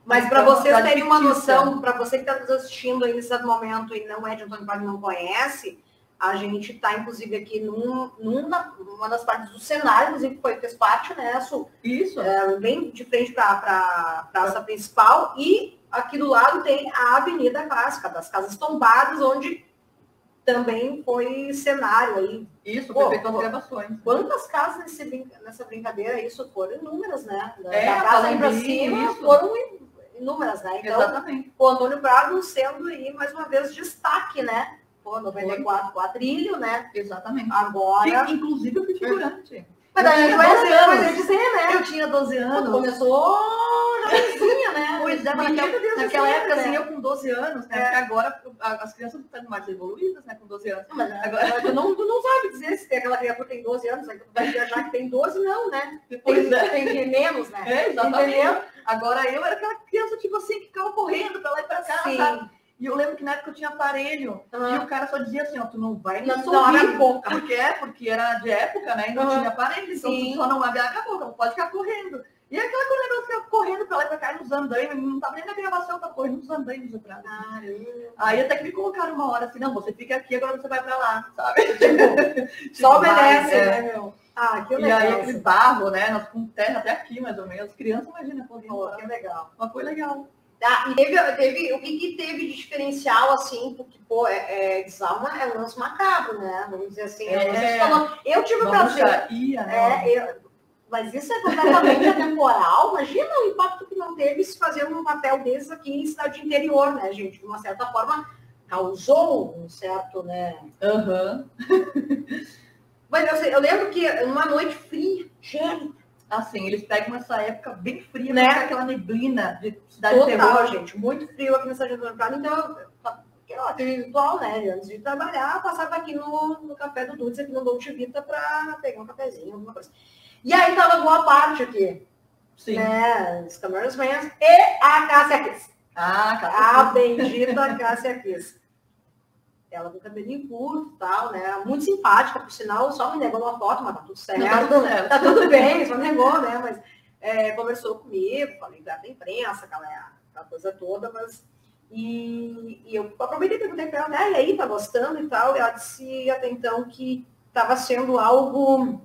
Mas para Então, vocês terem uma noção, para você que está nos assistindo aí nesse momento e não é de Antônio e não conhece, a gente está, inclusive, aqui num, numa, numa das partes do cenário, inclusive, que foi, fez parte, né, Su? Isso. É, bem de frente para a praça principal, e aqui do lado tem a Avenida Clássica, das Casas Tombadas, onde também foi cenário aí. Isso, Pô, foi pô. gravações. Quantas casas nesse nessa brincadeira, isso foram inúmeras, né? Da, É, da casa aí Palandim, cima isso. foram inúmeras, né? Então, Exatamente. o Antônio Prado sendo aí, mais uma vez, destaque, né? Pô, 94, quadrilho, né? Exatamente. Agora. Que, inclusive, fui figurante. Mas daí a gente vai tinha 12 vai anos. dizer, né? Eu tinha 12 Quando anos. começou jovenzinha, né? (laughs) Pois é, Menina naquela, naquela sempre, época, né? assim, eu com 12 anos, né? É. Porque agora as crianças estão mais evoluídas, né? Com 12 anos. Mas Agora- agora tu não, tu não sabe dizer se tem aquela criatura que tem 12 anos, vai viajar que tem 12, não, né? Tem, Pois é. tem menos, né? É, exatamente. Entendeu? Agora eu era aquela criança, tipo assim, que ficava correndo pra lá e pra cá, Sim. sabe? E eu lembro que na época eu tinha aparelho. Ah. E o cara só dizia assim, ó, tu não vai não abre a sorrir. boca. Porque é, porque era de época, né? E não Aham. tinha aparelho, então Sim. tu só não abre a boca, não pode ficar correndo. E aquela coisa negócio ficava correndo pra lá e pra cá nos andaimes, não tava nem na gravação, tava correndo nos andaimes atrás. Caramba. Aí até que me colocaram uma hora assim, não, você fica aqui, agora você vai pra lá, sabe? Só Tipo, obedece, vai, é. né, meu? Ah, que E legal. aí aquele barro, né? Nós com terra até aqui, mais ou menos. Crianças, imagina, correndo. Pô, que legal. Mas foi legal. Ah, e teve, teve, o que, que teve de diferencial, assim, porque, pô, é, é, Desalma é um lance macabro, né? Vamos dizer assim. É. Se falou- eu tive o prazer. bruxaria, né? É, eu- mas isso é completamente atemporal. Imagina o impacto que não teve se fazer um papel desses aqui em cidade interior, né, gente? De uma certa forma, causou um certo, né? Aham. (laughs) Mas eu, sei- eu lembro que numa noite fria, gélida, Assim, eles pegam essa época bem fria, Né? né? aquela neblina de cidade total, terror. gente, muito frio aqui na cidade de Antônio Prado, então eu- aquele ritual, né? Antes de trabalhar, passava aqui no, no café do Dudes, aqui no Dolce Vita, para pegar um cafezinho, alguma coisa. E aí tava boa parte aqui, Sim. né? Os Cameras Manhas e a Cássia Kiss. Ah, A cara. bendita Cássia Kiss. Ela com cabelinho curto e tal, né? Muito simpática, por sinal, só me negou uma foto, mas tá tudo certo. Não, tá tudo certo. Tá tudo bem, só negou, né? Mas é, conversou comigo, falei da imprensa, aquela, aquela coisa toda, mas. E, e eu aproveitei e perguntei para ela, né? E aí, tá gostando e tal? E ela disse até então que estava sendo algo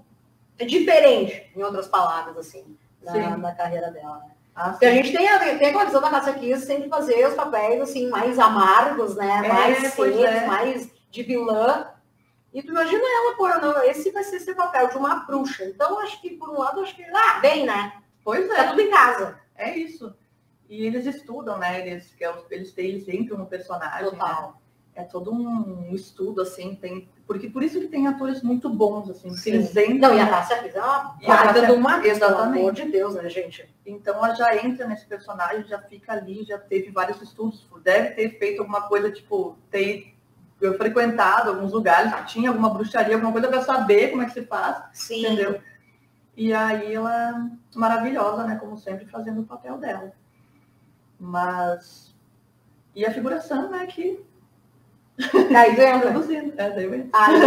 diferente, em outras palavras, assim, na, na carreira dela. né? Ah, Porque a gente tem, a- tem aquela visão da Cássia Kiss sempre fazer os papéis assim, mais amargos, né? É, mais sérios, é. mais de vilã. E tu imagina ela, pô, não, esse vai ser seu papel de uma bruxa. Então, acho que, por um lado, acho que, ah, bem, né? Pois Tá é, tudo em casa. é isso. E eles estudam, né? Eles, que é eles, têm, eles entram no personagem. né? É todo um estudo, assim, tem. Porque por isso que tem atores muito bons, assim, que Sim. eles entram. Não, e a Cássia Kiss é uma E a Cássia- de uma pelo amor de Deus, né, gente? Então ela já entra nesse personagem, já fica ali, já teve vários estudos, deve ter feito alguma coisa, tipo, ter eu frequentado alguns lugares que tinha alguma bruxaria, alguma coisa para saber como é que se faz, Sim. entendeu? E aí ela maravilhosa, né, como sempre, fazendo o papel dela. Mas. E a figuração, né, que. Tá produzindo. É, daí vem. Aí.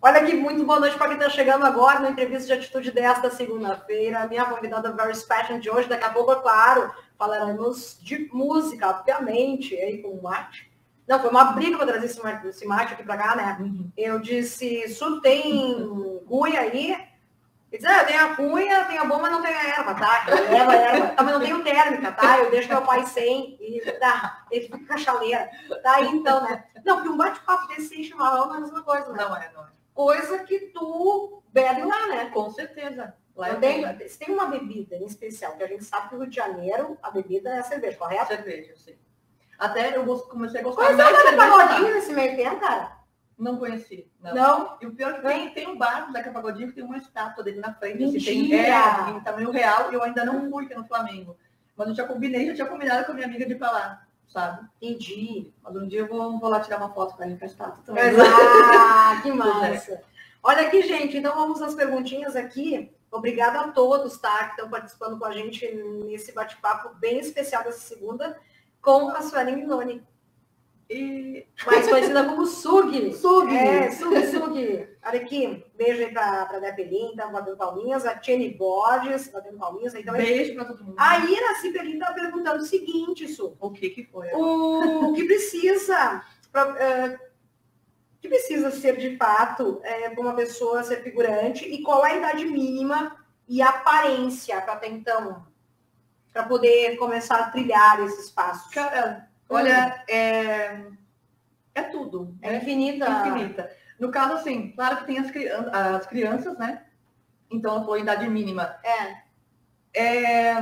Olha aqui, muito boa noite para quem está chegando agora na entrevista de atitude desta segunda-feira. Minha convidada very special de hoje, daqui a pouco, é claro, falaremos de música, obviamente, aí com o mate. Não, foi uma briga para trazer esse mate, esse mate aqui para cá, né? Eu disse, Su, tem (laughs) cunha aí? Ele disse, ah, tem a cunha, tem a bomba, mas não tem a erva, tá? Eu levo a erva. Ah, mas não tenho térmica, tá? Eu deixo meu pai sem e tá, ele fica com a chaleira. Tá aí então, né? Não, porque um bate-papo desse sem chimarrão não é a mesma coisa, né? Não é, não é. Coisa que tu bebe lá, né? Com certeza. Lá Eu eu tenho, se tem uma bebida em especial, que a gente sabe que no Rio de Janeiro a bebida é a cerveja, correto? cerveja, sim. Até eu comecei a gostar é, mais de tá cerveja. pagodinho nesse meio tempo, cara. Não conheci. Não. Não? E o pior é que tem, tem um bar do Zeca Pagodinho que tem uma estátua dele na frente. Assim, tem, Mentira! é, em tamanho real, e eu ainda não fui, que é no Flamengo. Mas eu já combinei, já tinha combinado com a minha amiga de ir pra lá, sabe? Entendi. Mas um dia eu vou, vou lá tirar uma foto com ela com a estátua também. (laughs) Ah, que massa. Olha aqui, gente, então vamos às perguntinhas aqui. Obrigada a todos, tá, que estão participando com a gente nesse bate-papo bem especial dessa segunda com a Suelen Minoni, E mais conhecida como Sug. Sug. É, Sug, Sug. Olha aqui, beijo aí pra, pra Depelin, tá batendo palminhas, a Tiene Borges, batendo palminhas. Então, beijo pra todo mundo. a Ira Cibelin tá perguntando o seguinte, Su. O que que foi? O que precisa, pra- eh, o que precisa ser de fato para uma pessoa ser figurante e qual a idade mínima e aparência para até então, para poder começar a trilhar esses passos? Cara, olha, é, é tudo. É né? infinita. infinita. No caso, assim, claro que tem as, crian- as crianças, né? Então, a tua idade mínima. É. É,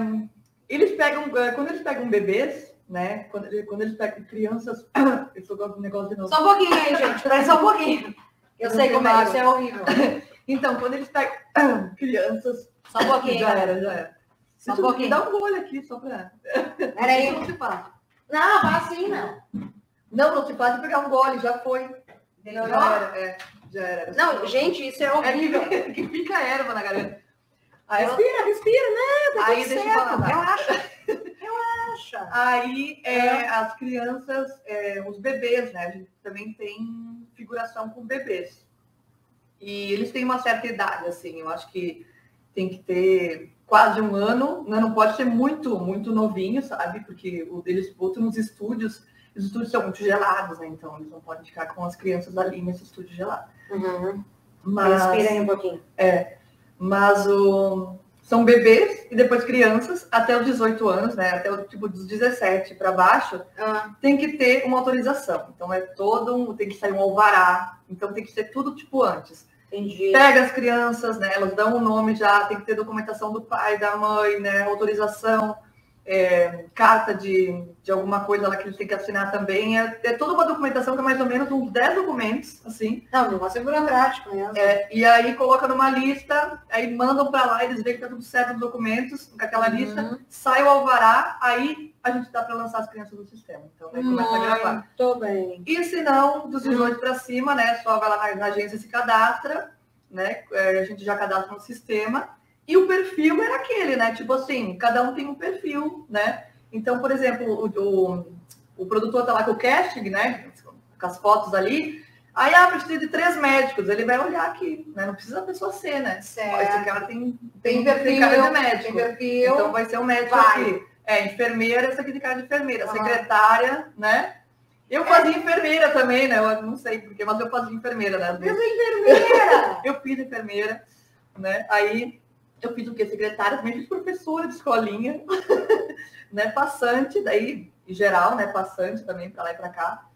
eles pegam, eh, quando eles pegam bebês, né? Quando, quando eles pegam crianças, (coughs) eu sou com negócio de novo. Só um pouquinho aí, gente. Só um pouquinho. (laughs) Eu Não sei como é, isso é horrível. (laughs) Então, quando eles pegam (coughs) crianças, Só um pouquinho. já era, já era. Só um eu- pouquinho. Dá um gole aqui, só pra... Peraí. Isso não se faz. Não, assim, não. Não, não se faz de pegar um gole, já foi. Melhorou? Já era, é, já era. Não, gente, isso é É horrível. que, (laughs) que fica erva na garganta. Aí, Respira, respira, né? Tá Aí deixa eu certo. falar. Relaxa. Relaxa. aí é, as crianças, é, os bebês, né? A gente também tem figuração com bebês. E eles têm uma certa idade, assim, eu acho que tem que ter quase um ano, né? não pode ser muito, muito novinho, sabe? Porque o deles botam nos estúdios, os estúdios são muito gelados, né? Então eles não podem ficar com as crianças ali nesse estúdio gelado. Uhum. Mas, Respira aí um pouquinho. mas o, são bebês e depois crianças até os 18 anos, né? Até o tipo dos 17 para baixo, Ah, tem que ter uma autorização. Então é todo um, tem que sair um alvará. Então tem que ser tudo tipo antes. Entendi. Pega as crianças, né? Elas dão o nome já, tem que ter documentação do pai, da mãe, né? Autorização, é, carta de, de alguma coisa lá que eles têm que assinar também. É, é toda uma documentação que é mais ou menos uns 10 documentos, assim. Não, negócio é burocrático mesmo. É, e aí coloca numa lista, aí mandam para lá, eles veem que tá tudo certo nos documentos, com aquela Uhum. lista, sai o alvará, aí a gente dá para lançar as crianças no sistema. Então, aí começa a gravar. Muito bem. E se não, dos 18 para cima, né? Só vai lá na, agência se cadastra, né? é, A gente já cadastra no sistema. E o perfil era aquele, né? Tipo assim, cada um tem um perfil, né? Então, por exemplo, o, o, o produtor tá lá com o casting, né? Com as fotos ali. Aí, ah, precisa de três médicos. Ele vai olhar aqui, né? Não precisa a pessoa ser, né? Ó, esse Certo. cara tem, Tem tem, perfil, tem cara de tem médico. perfil. Então vai ser um médico Vai. aqui. É, enfermeira, aqui de cara de enfermeira. Aham. Secretária, né? Eu fazia enfermeira também, né? Eu não sei porquê, mas eu fazia enfermeira, né? às vezes. Enfermeira! (laughs) Eu fiz enfermeira, né? Aí eu fiz o quê? Secretária, também fiz professora de escolinha, (laughs) né? Passante, daí, em geral, né? Passante também, pra lá e pra cá.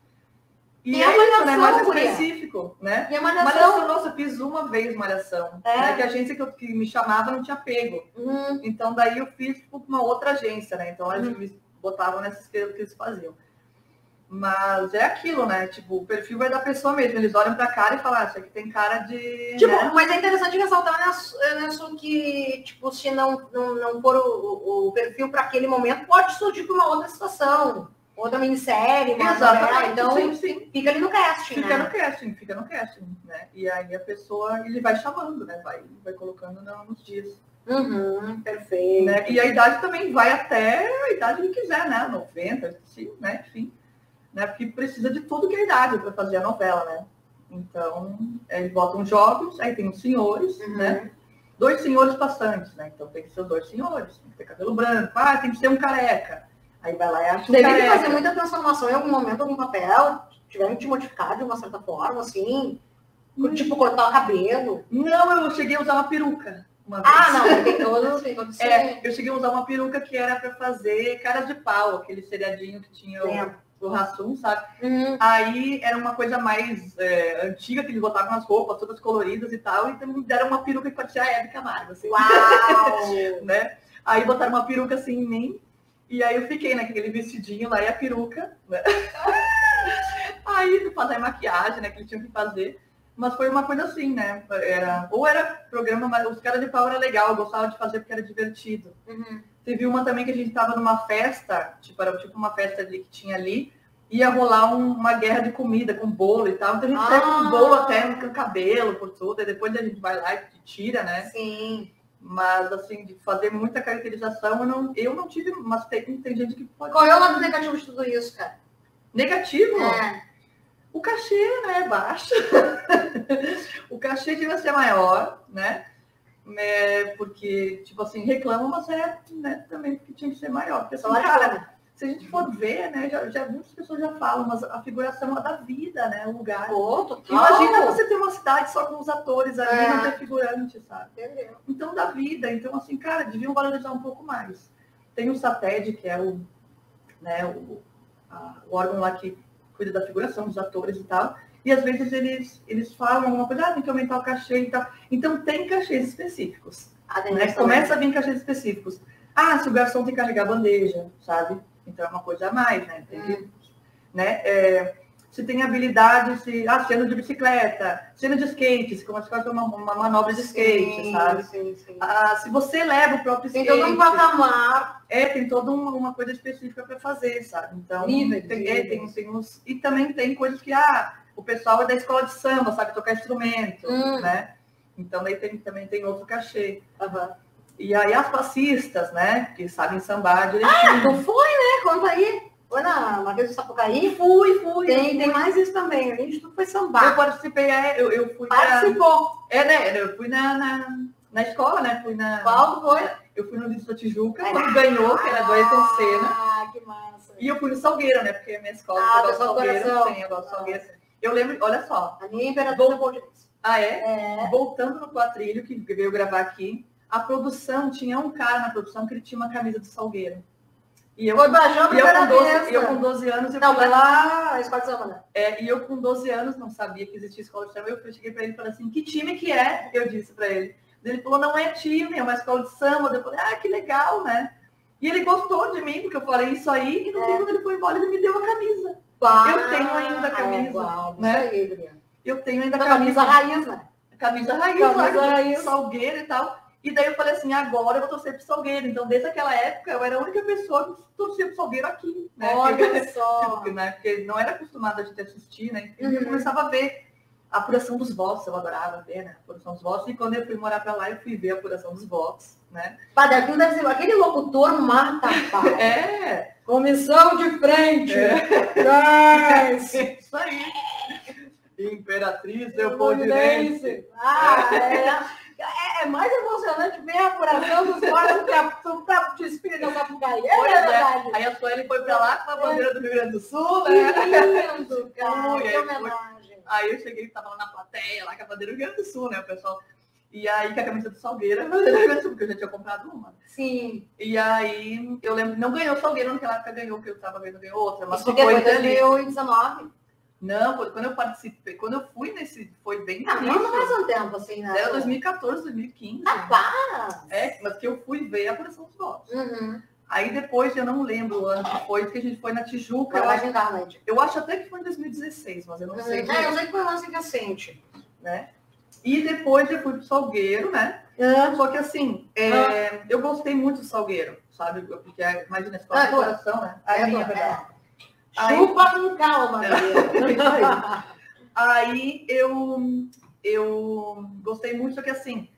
E E é a isso, né? malhação, Mais guria? específico, né? E a malhação? Malhação, nossa, eu fiz uma vez malhação. É? Né? Que a agência que, eu- que me chamava não tinha pego. Hum, Então, daí eu fiz tipo, uma outra agência, né? Então, eles Uhum. me botavam nessas que, que eles faziam. Mas é aquilo, né? Tipo, o perfil vai da pessoa mesmo. Eles olham pra cara e falam, ah, isso aqui tem cara de. Tipo, né? mas é interessante ressaltar nisso, nisso que, tipo, se não, não, não for o, o perfil para aquele momento, pode surgir para uma outra situação. Outra minissérie, uma novela, então sim, sim. fica ali no casting, Fica né? no casting, fica no casting, né? E aí a pessoa, ele vai chamando, né? Vai, vai colocando no- nos dias. Uhum, perfeito. Né? E a idade também vai até a idade que quiser, né? 90, sim, né? Enfim. Né? Porque precisa de tudo que é idade para fazer a novela, né? Então, eles botam jogos, aí tem os senhores, Uhum. né? Dois senhores passantes, né? Então tem que ser os dois senhores, tem que ter cabelo branco, ah, tem que ser um careca. Aí vai lá e acha Teve que careca. fazer muita transformação em algum momento, algum papel, tiveram que te modificar de uma certa forma, assim, Hum. tipo cortar o cabelo. Não, eu cheguei a usar uma peruca uma vez. Ah, não, tem todo, tem todo esse É, eu cheguei a usar uma peruca que era para fazer caras de pau, aquele seriadinho que tinha o, o Rassum, sabe? Hum, Aí era uma coisa mais é, antiga, que eles botavam as roupas todas coloridas e tal, então me deram uma peruca que parecia a Hebe Camargo, assim, Uau! (laughs) né? Aí botaram uma peruca assim em mim, e aí eu fiquei naquele vestidinho lá e a peruca, né? Aí fazer maquiagem, né, que eles tinham que fazer. Mas foi uma coisa assim, né? Era, ou era programa, mas os caras de pau era legal, eu gostava de fazer porque era divertido. Uhum. Teve uma também que a gente estava numa festa, tipo, era tipo uma festa ali que tinha ali, ia rolar um- uma guerra de comida com bolo e tal. Então a gente Ah. sai com bolo até no cabelo, por tudo, e depois a gente vai lá e tira, né? Sim. Mas assim, de fazer muita caracterização, eu não, eu não tive, mas tem, tem gente que pode. Qual é o lado negativo de tudo isso, cara? Negativo? É. O cachê, né, é baixo. (laughs) o cachê devia ser maior, né? É, porque, tipo assim, reclamam, mas é né, também que tinha que ser maior. Porque, assim, cara. Se a gente for ver, né, já, já muitas pessoas já falam, mas a figuração é da vida, né? O lugar. Pô. Imagina você ter uma cidade só com os atores ali, É. não ter figurante, sabe? Entendeu? Então, da vida. Então, assim, cara, deviam valorizar um pouco mais. Tem o SATED, que é o, né, o, a- o órgão lá que cuida da figuração dos atores e tal. E às vezes eles, eles falam alguma coisa, ah, tem que aumentar o cachê e tal. Então, tem cachês específicos. A Né? Começa a vir cachês específicos. Ah, se o garçom tem que carregar a bandeja, sabe? Então é uma coisa a mais, né? Tem que, né? É, se tem habilidade, se, ah, se anda de bicicleta, se anda de skate, se começa a fazer uma, uma manobra de skate, Sim, sabe? Sim, sim. Ah, se você leva o próprio Tem skate. todo um patamar. É, tem toda uma, coisa específica para fazer, sabe? Então, tem, é, tem, tem uns, e também tem coisas que, ah, o pessoal é da escola de samba, sabe tocar instrumento, Hum. né? Então, daí tem, também tem outro cachê. Aham. E aí as passistas, né, que sabem sambar direitinho. Tu foi, Conta aí. Foi na Marquês do Sapucaí? fui, fui. Tem, tem mais isso também. A gente tu foi Eu sambar. participei, é, eu, eu fui na, Participou. é, né, eu fui na, na, na escola, né, fui na, Qual foi? eu fui no Disco da Tijuca, É. quando ganhou, que era do Ayrton Senna. Ah, que massa. E eu fui no Salgueiro, né, porque a minha escola Ah, eu do de coração. sim, eu gosto de Salgueiro. Eu lembro, olha só, A minha é Boldiris. ah é? É. Voltando no quadrilho, que veio gravar aqui, a produção, tinha um cara na produção que ele tinha uma camisa do Salgueiro. E eu, pra Jamba e eu, com, primeira 12, vez. eu com 12 anos, eu Não, fui lá pela escola de samba, né? É, e eu com 12 anos não sabia que existia escola de samba. Eu cheguei para ele e falei assim, que time que é? Eu disse para ele. Ele falou, não é time, é uma escola de samba. Eu falei, ah, que legal, né? E ele gostou de mim, porque eu falei isso aí, e no É. dia quando ele foi embora, ele me deu a camisa. Pá, Eu tenho ainda a camisa, né? Aí. Eu tenho ainda a camisa camisa, raiz, né? camisa raiz, Camisa lá, raiz. salgueiro e tal. E daí eu falei assim, agora eu vou torcer pro Salgueiro. Então, desde aquela época, eu era a única pessoa que torcia pro Salgueiro aqui, né? Olha (laughs) só. Tipo, né? Porque não era acostumada a gente assistir, né? E eu Uhum. começava a ver a apuração dos votos, eu adorava ver, né? A apuração dos votos. E quando eu fui morar pra lá, eu fui ver a apuração dos votos, né? Pá, daqui deve ser aquele locutor mata, pá. (laughs) É, Comissão de frente. É. (laughs) Isso aí. Imperatriz. Leopoldinense. Ah, é. É, é mais emocionante ver a apuração dos votos do que próprio desfile da Sapucaí. É Pois é. verdade. Aí a Sueli foi pra lá com a bandeira do Rio Grande do Sul, Que né? lindo, (laughs) cara. Que homenagem. Aí eu cheguei, tava lá na plateia, lá com a bandeira do Rio Grande do Sul, né, o pessoal. E aí, com a camisa do Salgueiro, a bandeira do Rio Grande do Sul, porque eu já tinha comprado uma. Sim. E aí, eu lembro, não ganhou o Salgueiro naquela época, ganhou, que eu tava vendo, ganhou outra, mas Isso ficou foi ali. 2019. Não, quando eu participei, quando eu fui nesse, foi bem Ah, não início. faz um tempo assim, né? Era 2014, 2015. Ah, para! É, mas que eu fui ver a apuração dos votos. Uhum. Aí depois, eu não lembro o ano que foi, que a gente foi na Tijuca. Eu acho, eu acho até que foi em 2016, mas eu não sei. É, eu sei que foi lance recente. né? E depois eu fui pro Salgueiro, né? Ah, Só que assim, é, eu gostei muito do Salgueiro, sabe? Porque é, imagina escola Ah, de coração, né? A É minha, tua, é. Aí- Chupa com calma, É isso aí. Eu, eu gostei muito, só que assim,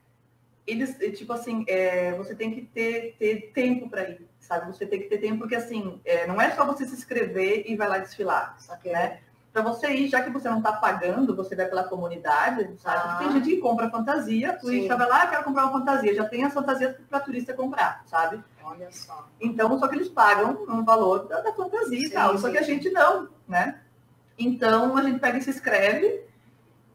eles, tipo assim, é, você tem que ter, ter tempo para ir, sabe? Você tem que ter tempo, porque assim, é, não é só você se inscrever e vai lá desfilar, Saquei. né? Para você ir, já que você não está pagando, você vai pela comunidade, sabe? Ah. Tem gente que compra fantasia, Sim. turista vai lá, eu quero comprar uma fantasia, já tem as fantasias para turista comprar, sabe? Olha só. Então, só que eles pagam um valor da, da fantasia e tal. Só sim, que a gente não, né? Então, a gente pega e se inscreve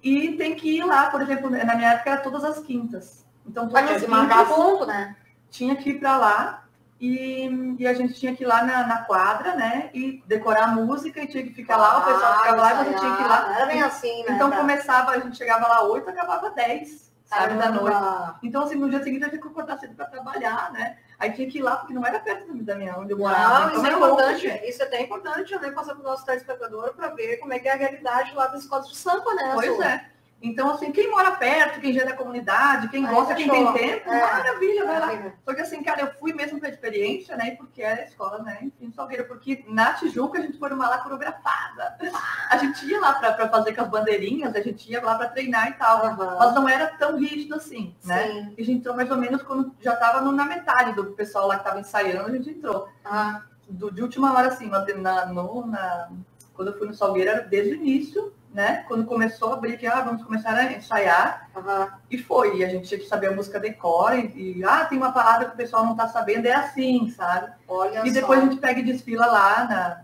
e tem que ir lá, por exemplo, na minha época era todas as quintas. Então, todas Mas as quintas ponto, né? tinha que ir para lá e, e a gente tinha que ir lá na, na quadra, né? E decorar a música e tinha que ficar lá, o pessoal ficava lá e você tinha que ir lá. Era bem assim, né? Então Pra- começava, a gente chegava lá 8, acabava 10, sabe, da noite. Então, assim, no dia seguinte eu tinha que acordar cedo para trabalhar, né? Aí tinha que ir lá, porque não era perto da- minha, onde eu morava. Não, então isso é importante. longe. Isso é até importante, né? Passar para o nosso telespectador para ver como é que é a realidade lá das escolas de samba, né? Pois é. Então, assim, quem mora perto, quem já é da comunidade, quem Aí gosta, quem tem tempo, É. maravilha, vai lá. Maravilha. Só que assim, cara, eu fui mesmo pra experiência, né? Porque era a escola, né? Enfim, Salgueiro, porque na Tijuca a gente foi numa lá coreografada. A gente ia lá pra, pra fazer com as bandeirinhas, a gente ia lá pra treinar e tal. Aham. Mas não era tão rígido assim, né? Sim. E a gente entrou mais ou menos quando já tava no- na metade do pessoal lá que tava ensaiando, a gente entrou. Ah, Do, de última hora, assim, mas na, no, na, quando eu fui no Salgueiro era desde o início, né? Quando começou a que, ah, vamos começar a ensaiar. aham. E foi, e a gente tinha que saber a música decora, e, ah, tem uma palavra que o pessoal não tá sabendo, é assim, sabe? Olha E só. depois a gente pega e desfila lá na,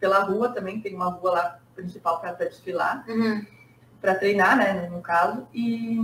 pela rua também, tem uma rua lá principal para desfilar, Uhum. para treinar, né, no, no caso. E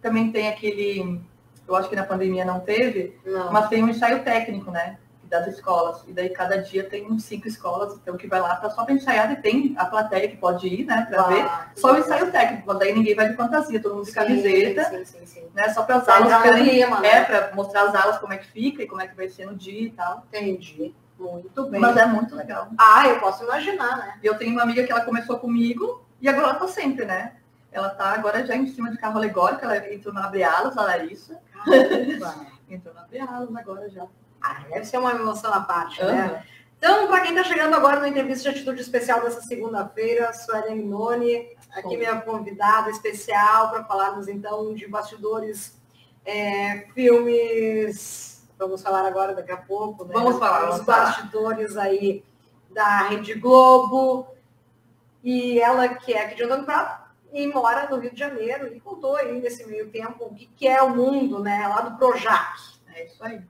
também tem aquele, eu acho que na pandemia não teve, Não. mas tem um ensaio técnico, né? Das escolas. E daí cada dia tem uns cinco escolas, então que vai lá pra, só para ensaiar, e tem a plateia que pode ir, né, para ver. Ah, Só o ensaio técnico, daí ninguém vai de fantasia, todo mundo de camiseta Sim, sim, sim. né? Só para as aulas clima, né? é para mostrar as aulas como é que fica e como é que vai ser no dia e tal. Entendi. Muito bem. Mas é muito legal. Ah, eu posso imaginar, né? Eu tenho uma amiga que ela começou comigo e agora ela tá sempre, né? Ela tá agora já em cima de carro alegórico, ela entrou na Abre Alas, a Larissa. Caramba. (laughs) Entrou na Abre Alas agora já. Ah, deve ser uma emoção à parte, né? Aham. Então, para quem está chegando agora na entrevista de atitude especial dessa segunda-feira, Suelen Noni, aqui minha convidada especial para falarmos então de bastidores, é, filmes. Vamos falar agora daqui a pouco, né? Vamos falar, Os vamos falar. bastidores aí da Rede Globo. E ela que é aqui de Antônio Prado e mora no Rio de Janeiro e contou aí nesse meio tempo o que, que é o mundo, né? Lá do Projac. É isso aí.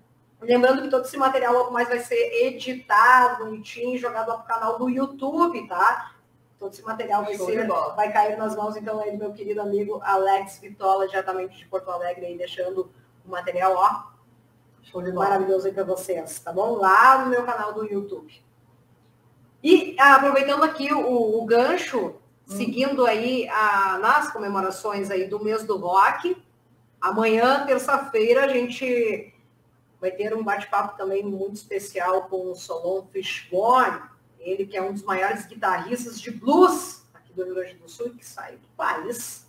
Lembrando que todo esse material logo mais vai ser editado, bonitinho, jogado lá pro canal do YouTube, tá? Todo esse material vai ser, vai cair nas mãos, então, aí do meu querido amigo Alex Vitola, diretamente de Porto Alegre, aí deixando o material, ó, maravilhoso aí para vocês, tá bom? Lá no meu canal do YouTube. E ah, aproveitando aqui o, o gancho, seguindo aí a- nas comemorações aí do mês do rock, amanhã, terça-feira, a gente vai ter um bate-papo também muito especial com o Solon Fishbone, ele que é um dos maiores guitarristas de blues aqui do Rio Grande do Sul que saiu do país.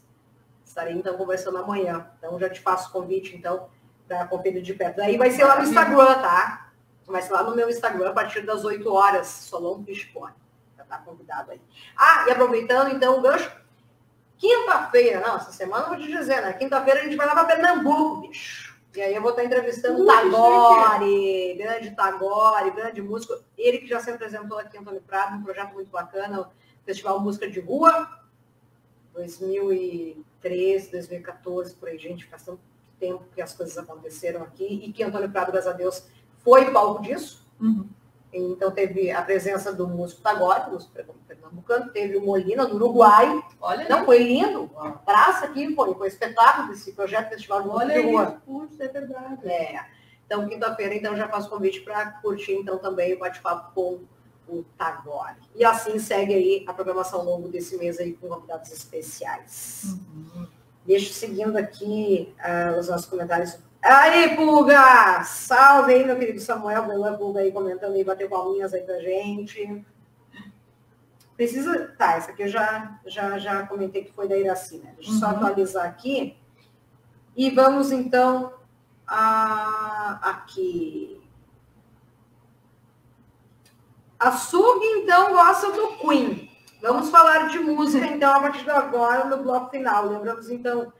Estarei então conversando amanhã. Então já te faço o convite então para conferir de perto. Aí vai ser lá no Instagram, tá? Vai ser lá no meu Instagram a partir das 8 horas, Solon Fishbone. Já tá convidado aí. Ah, e aproveitando então o gancho, quinta-feira, não, essa semana eu vou te dizer, né? Quinta-feira a gente vai lá para Pernambuco, bicho. E aí eu vou estar entrevistando Tagore, grande Tagore, grande músico. Ele que já se apresentou aqui Antônio Prado, um projeto muito bacana, o Festival Música de Rua, 2013, 2014, por aí, gente, faz tanto tempo que as coisas aconteceram aqui e que Antônio Prado, graças a Deus, foi palco disso. Uhum. Então teve a presença do músico Tagore, músico pernambucano, teve o Molina, do Uruguai. Olha Não, aí. foi lindo. A praça aqui foi, foi espetáculo desse projeto Festival de Olha de Rua. isso. É verdade. É. Então, quinta-feira, então, já faço convite para curtir, então, também o bate-papo com o Tagore. E assim segue aí a programação longo desse mês aí com convidados especiais. Uhum. Deixa seguindo aqui ah, os nossos comentários. Aí, Pulga! Salve aí, meu querido Samuel, Belan Pulga aí comentando aí, bateu palminhas aí pra gente. Precisa. Tá, essa aqui eu já, já, já comentei que foi da Iraci, né? Deixa eu só Uhum. atualizar aqui. E vamos então a... aqui. A Sug, então, gosta do Queen. Vamos falar de música, então, a partir de agora, no bloco final. Lembramos, então,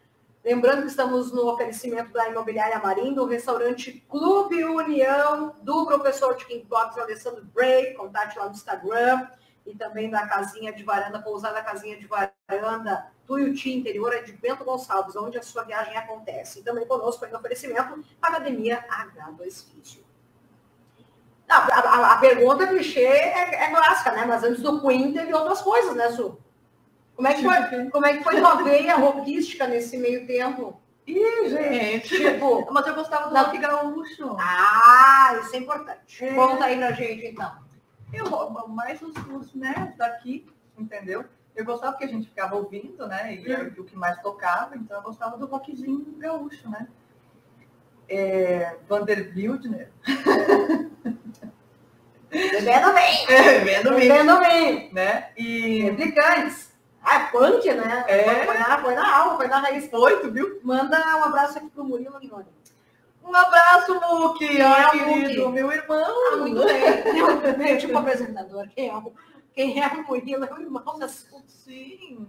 Lembrando que estamos no oferecimento da Imobiliária Marim, do restaurante Clube União, do professor de Kickbox Alessandro Bray, contate lá no Instagram, e também da casinha de varanda, pousada casinha de varanda, Tuiuti, interior é de Bento Gonçalves, onde a sua viagem acontece. E também conosco aí no oferecimento, Academia H2 Físio. A, a, a, pergunta clichê é, é, clássica, né? Mas antes do Queen teve outras coisas, né, Su? Como é que foi, como é que foi tua veia rockística nesse meio tempo? Ih, gente. Tipo, mas eu gostava do rock gaúcho. Ah, isso é importante. É. Conta aí pra gente, então. Eu, mais os, os né, daqui, entendeu? Eu gostava porque a gente ficava ouvindo, né? E hum. o que mais tocava, então eu gostava do rockzinho gaúcho, né? É, Vander Wildner. Bebendo bem. (laughs) É, bebendo bem. Bebendo bem. Né? E... Replicantes. Ah, é punk, né? É. Foi, na, foi na alma, foi na raiz. Foi, tu viu? Manda um abraço aqui pro Murilo Lignoni. Um abraço, Muki, Ai, é querido, meu irmão. Ah, muito bem. Meu tipo apresentador, quem é o, quem é o Murilo é o irmão da Sim.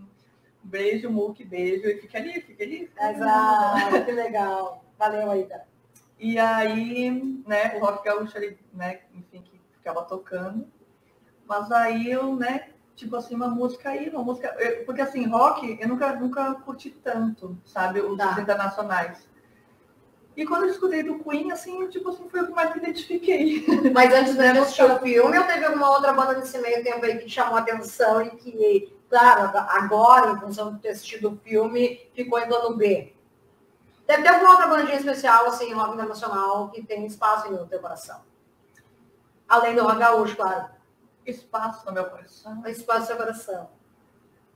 Beijo, Muki, beijo. E fica ali, fica ali. Exato, (laughs) que legal. Valeu aí, cara. E aí, né, o Rock Gaúcho, ele, né, enfim, que ficava tocando. Mas aí eu, né, tipo assim, uma música aí, uma música. Porque assim, rock eu nunca, nunca curti tanto, sabe, os tá. internacionais. E quando eu escutei do Queen, assim, tipo assim, foi o que mais me identifiquei. (laughs) Mas antes de assistir o filme, eu teve alguma outra banda nesse meio tempo aí que chamou a atenção e que, claro, agora, em função de ter assistido o filme, ficou em plano B. Deve ter alguma outra bandinha especial, assim, rock internacional, que tem espaço no teu coração. Além do rock gaúcho, claro espaço no meu coração. Espaço no seu coração.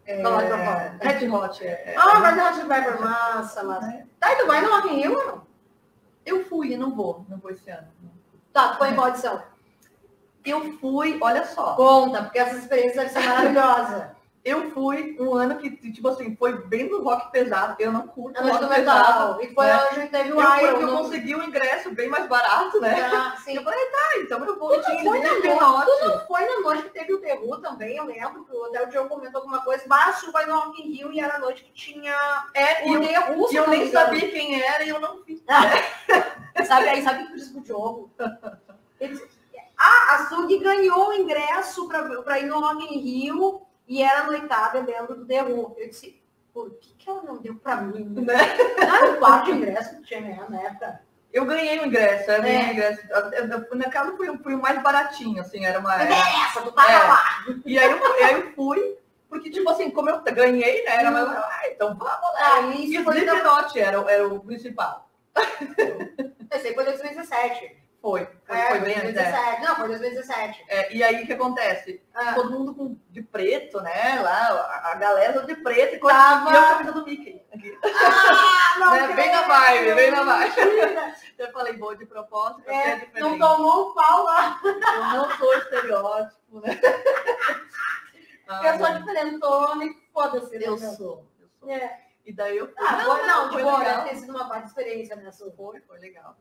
É... Red Hot. É, é, ah, Red Hot vai por massa, massa. É. Tá, e tu vai no Rock in Rio, não? Eu fui e não vou, não vou esse ano. Tá, tu foi em qual edição? Eu fui, olha só. Conta, porque essa experiência deve ser maravilhosa. Eu fui um ano que, tipo assim, foi bem do rock pesado. Eu não curto rock pesado. E foi né? onde teve o eu, Iron. Eu consegui um ingresso bem mais barato, né? Ah, (laughs) sim. Eu falei, tá, então eu vou. Tu não, foi na noite, tu não foi na noite que teve o Terru também, eu lembro que até o Diogo comentou alguma coisa. Baixo vai no Rock in Rio e era a noite que tinha é, o Terru. E eu nem sabia quem era e eu não fiz. (laughs) sabe aí, sabe o que eu disse pro Diogo? (laughs) Ele disse, ah, a Sug ganhou o ingresso para ir no Rock in Rio e era noitada dentro do Derru. Eu disse, por que, que ela não deu para mim? Né? Era um de ingresso que tinha na época. Eu ganhei o ingresso, eu ganhei é. o ingresso. Na casa foi, foi o mais baratinho, assim, era uma. Era... Essa, tu tava é. lá. E aí eu, aí eu fui, porque, tipo assim, como eu ganhei, né? Era mais, ah, então vamos lá. Aí, e o Slipknot era, era o principal. Esse foi 2017. Foi, foi, é, foi bem 2017. Não, foi 2017. É, e aí o que acontece? Ah. Todo mundo com, de preto, né? Lá, a, a galera de preto e com Tava... a camisa do Mickey. Aqui. Ah, (laughs) não né? Bem na vibe, bem na vibe. (laughs) Eu falei, boa de propósito, é, é Não tomou um pau lá. Eu não sou estereótipo, né? Ah, (laughs) eu sou diferentona e foda-se. Né, eu sou. Eu sou. É. E daí eu fui. Ah, não, não, não, foi boa, legal. Deve ter sido uma parte experiência, né? Foi, foi legal.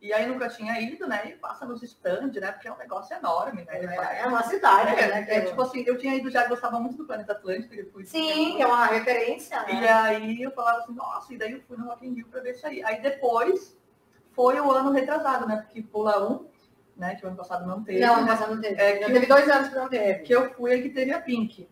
E aí nunca tinha ido, né? E passa nos stands, né? Porque é um negócio enorme, né? É, é uma cidade, é, né? É, tipo assim, eu tinha ido já, gostava muito do Planeta Atlântico. Eu fui, Sim, é uma referência, né? E aí eu falava assim, nossa, e daí eu fui no Rock in Rio pra ver isso aí. Aí depois foi o ano retrasado, né? Porque Pula 1, né? Que o ano passado não teve. Não, ano passado não teve. É, que teve dois anos que não teve. Que eu fui aí que teve a Pink.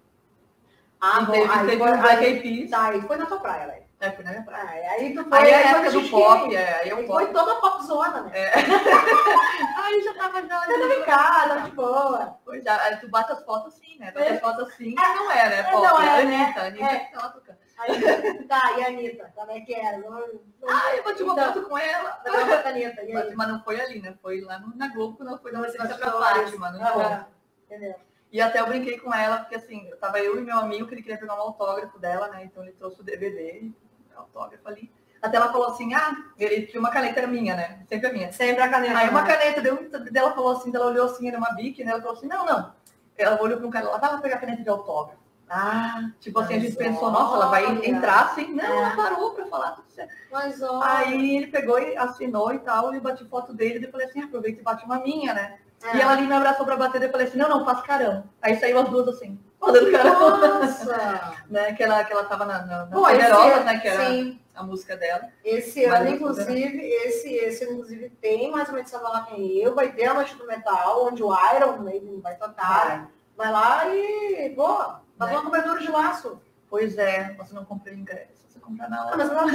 Ah, e bom, teve, aí, teve foi, o Black Eyed Peas. Tá, e foi na tua praia, velho. É, na minha praia. Ah, aí tu foi, aí é a época do pop, é, aí eu pop. Foi toda popzona, né? É. (laughs) aí já tava já, já tava em casa, de boa. Pois é, aí tu bate as fotos assim, né? Bate as fotos assim, é, não é, né? Pop, não é, né? Anitta, Anitta é. que tava tocando. Aí, tá, e a Anitta, como é que era? Ah, eu bati uma então, foto com ela. A Anitta, e aí? Mas não foi ali, né? Foi lá na Globo, ela foi uma licença pra Fátima, não foi? Entendeu? E até eu brinquei com ela, porque assim, tava eu e meu amigo que ele queria pegar um autógrafo dela, né? Então ele trouxe o DVD, autógrafo ali. Até ela falou assim, ah, ele tinha uma caneta minha, né? Sempre a minha. Sempre a caneta. Aí uma caneta, deu, dela falou assim, ela olhou assim, era uma bique, né? Ela falou assim, não, não. Ela olhou para um cara, ela vai pegar a caneta de autógrafo. Ah, tipo assim, a gente pensou, nossa, ela vai entrar assim. Não, é. ela parou para falar tudo certo. Mas, olha. Aí ele pegou e assinou e tal, e bati foto dele, e falei assim, aproveita e bate uma minha, né? É. E ela ali me abraçou para bater, e eu falei assim, não, não, faz carão. Aí saiu as duas assim, fazendo carona. Nossa! né? Que ela, que ela tava na, na, na Pô, Poderosa, é- né? Que era Sim, a música dela. esse Mas ano, eu- inclusive, esse, esse inclusive tem mais uma edição da Rock in Rio, vai ter a Noite do Metal, onde o Iron Maiden vai tocar. Vai lá e, pô, faz Né? uma cobertura de laço. Pois é, você não comprou ingresso. Você comprar na Ah, hora. mas não é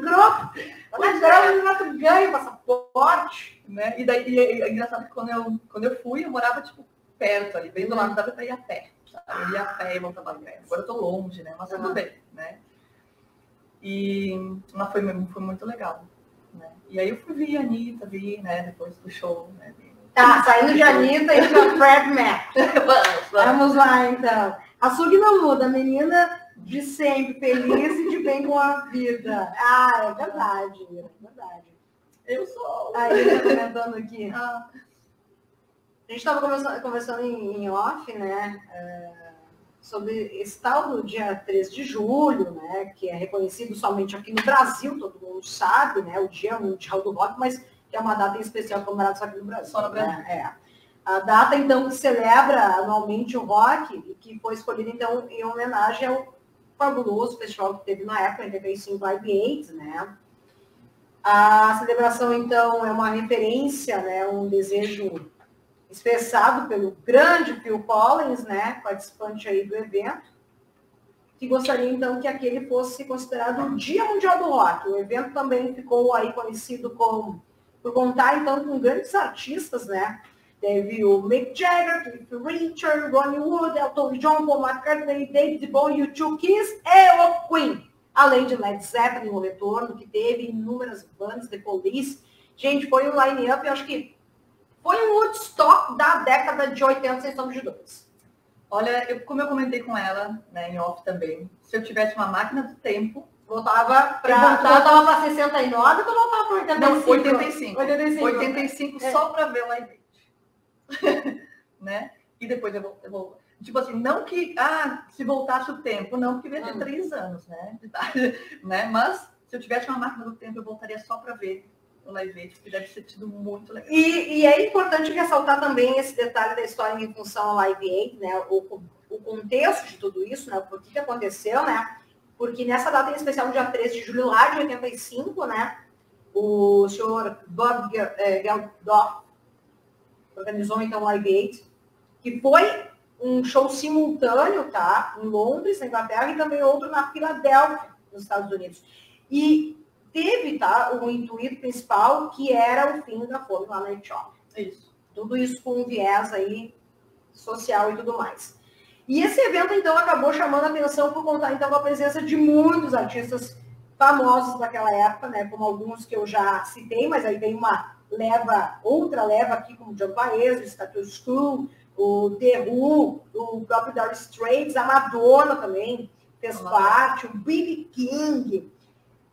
grosso. Mas é tu ganha passaporte. Né? E daí e é, é engraçado que quando eu, quando eu fui, eu morava tipo perto ali, bem do lado, dava pra ir a pé. sabe? Eu ia a pé e voltava a pé. Agora eu tô longe, né? Mas tudo Uhum. bem, né? E mas foi, foi muito legal. Né? E aí eu fui ver a Anitta, vi, né, depois do show, né? Tá, saindo de Anitta e pra Fred Mac. (laughs) vamos, vamos. Vamos lá, então. A Sug não muda, menina de sempre, feliz e de bem com a vida. Ah, é verdade, é verdade. Eu sou. Aí, tá comentando aqui. (laughs) Ah, A gente estava conversando, conversando em, em off, né? é, sobre esse tal do dia 3 de julho, né? Que é reconhecido somente aqui no Brasil, todo mundo sabe, né? O Dia Mundial do Rock, mas que é uma data em especial comemorada só aqui no Brasil. Só no Brasil. né? É. A data, então, que celebra anualmente o rock, e que foi escolhida, então, em homenagem ao fabuloso festival que teve na época, em 85 Live Aid, né? A celebração, então, é uma referência, né? Um desejo expressado pelo grande Phil Collins, né, participante aí do evento, que gostaria então que aquele fosse considerado o Dia Mundial do Rock. O evento também ficou aí conhecido como por contar então com grandes artistas, né? Teve o Mick Jagger, Cliff Richard, Ronnie Wood, Elton John, Paul McCartney, David Bowie, U2 Kiss e o Queen. Além de Led Zeppelin, o retorno, que teve inúmeras bandas, The Police. Gente, foi um line-up, eu acho que foi um Woodstock da década de 80, sem sombra de dúvidas. olha, eu, como eu comentei com ela, né, em off também, se eu tivesse uma máquina do tempo, Voltava para voltava- para 69 ou voltava para 85? não, 85. 85. 85 É. só para ver o Live (laughs) né? E depois eu vou, eu vou. Tipo assim, não que, ah, se voltasse o tempo, não, porque ia ter Hum. três anos, né? (laughs) né? Mas se eu tivesse uma máquina do tempo, eu voltaria só para ver o Live Aid, que deve ter sido muito legal. E, e é importante ressaltar também esse detalhe da história em função ao Live Aid, né? O, o contexto de tudo isso, né? Por que, que aconteceu, né? Porque nessa data em especial, no dia 13 de julho lá de 85, né? O senhor Bob eh, Geldof organizou então o Live Aid, que foi um show simultâneo, tá? Em Londres, na Inglaterra, e também outro na Filadélfia, nos Estados Unidos. E teve, tá? O intuito principal, que era o fim da fome lá na Etiópia. Isso. Tudo isso com um viés aí social e tudo mais. E esse evento, então, acabou chamando a atenção por contar, então, com a presença de muitos artistas famosos daquela época, né? Como alguns que eu já citei, mas aí tem uma leva, outra leva aqui, como John Baez, o Status Quo, o The Who, o próprio Dire Straits, a Madonna também fez parte, o B.B. King,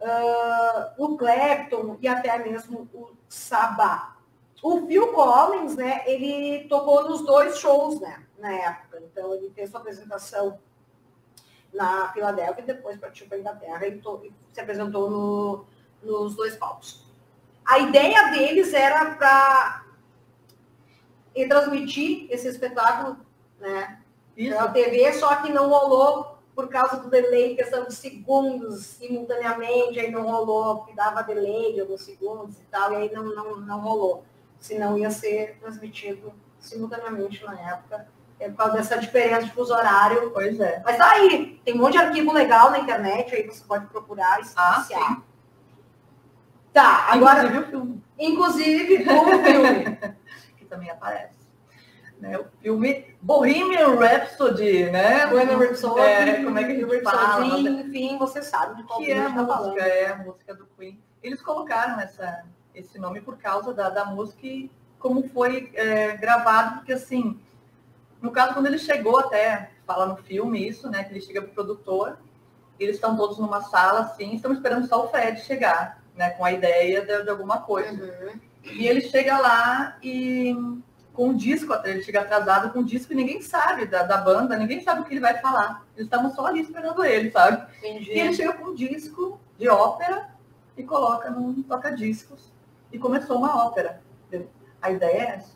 ah, o Clapton e até mesmo o Sabá. O Phil Collins, né, ele tocou nos dois shows, né, na época. Então, ele fez sua apresentação na Filadélfia e depois partiu para a Inglaterra e, to- e se apresentou no- nos dois palcos. A ideia deles era para transmitir esse espetáculo, né, Isso. pela TV, só que não rolou por causa do delay, questão de segundos, simultaneamente, aí não rolou, porque dava delay de alguns segundos e tal, e aí não, não, não rolou. Senão ia ser transmitido simultaneamente na época, é por causa dessa diferença de fuso horário. Pois é. Mas tá aí, tem um monte de arquivo legal na internet, aí você pode procurar e se Ah. Tá, agora, Inclusive o filme, inclusive, o filme. (laughs) também aparece. Né? O filme Bohemian Rhapsody, né? Bohemian Rhapsody, É, como é que a gente fala? Enfim, você sabe de qual que é a a tá música, falando. é a música do Queen. Eles colocaram essa, esse nome por causa da, da música e como foi é, gravado, porque assim, no caso, quando ele chegou até, fala no filme isso, né? Que ele chega pro produtor, eles estão todos numa sala, assim, estão esperando só o Fred chegar, né? Com a ideia de, de alguma coisa. Uhum. E ele chega lá e com o disco, ele chega atrasado com o disco e ninguém sabe da, da banda, ninguém sabe o que ele vai falar. Eles estavam só ali esperando ele, sabe? Entendi. E ele chega com um disco de ópera e coloca num toca-discos. E começou uma ópera. A ideia é essa.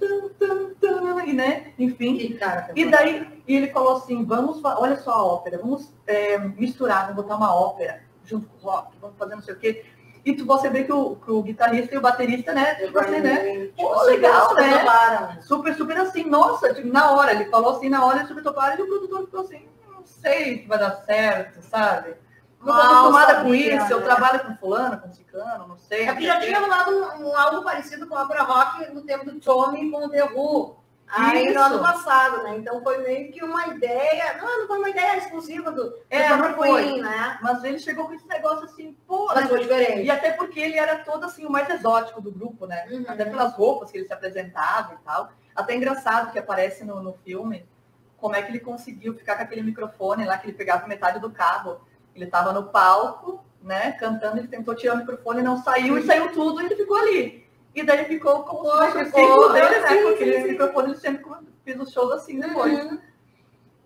tum, tum, tum, e, né? Enfim. E, cara, E daí e ele falou assim, vamos, olha só a ópera, vamos é, misturar, vamos botar uma ópera junto com o rock, vamos fazer não sei o quê. E tu, você vê que o, que o guitarrista e o baterista, né? Tipo assim, né? Pô, legal, né? Toparam. Super, super assim, nossa, tipo, na hora, ele falou assim, na hora, super toparam, e o produtor ficou assim, não sei se vai dar certo, sabe? Não tô Mal acostumada com isso, eu né? trabalho com fulano, com ciclano, não sei. É que já tinha rolado um, um algo parecido com a Opera Rock no tempo do Tommy com o The Who. Aí no ano passado, né? Então foi meio que uma ideia. Não, não foi uma ideia exclusiva do, É, foi. Queen, né? Mas ele chegou com esse negócio assim, pô, Mas né? foi diferente. E até porque ele era todo assim, o mais exótico do grupo, né? Uhum. Até pelas roupas que ele se apresentava e tal. Até engraçado que aparece no, no filme como é que ele conseguiu ficar com aquele microfone lá, que ele pegava metade do cabo. Ele estava no palco, né, cantando, ele tentou tirar o microfone, não saiu, e saiu tudo, e ele ficou ali. E daí ficou como se o ficou, símbolo dele, né? sim, aquele sim, sim. microfone, ele sempre fez os shows assim depois. Uhum.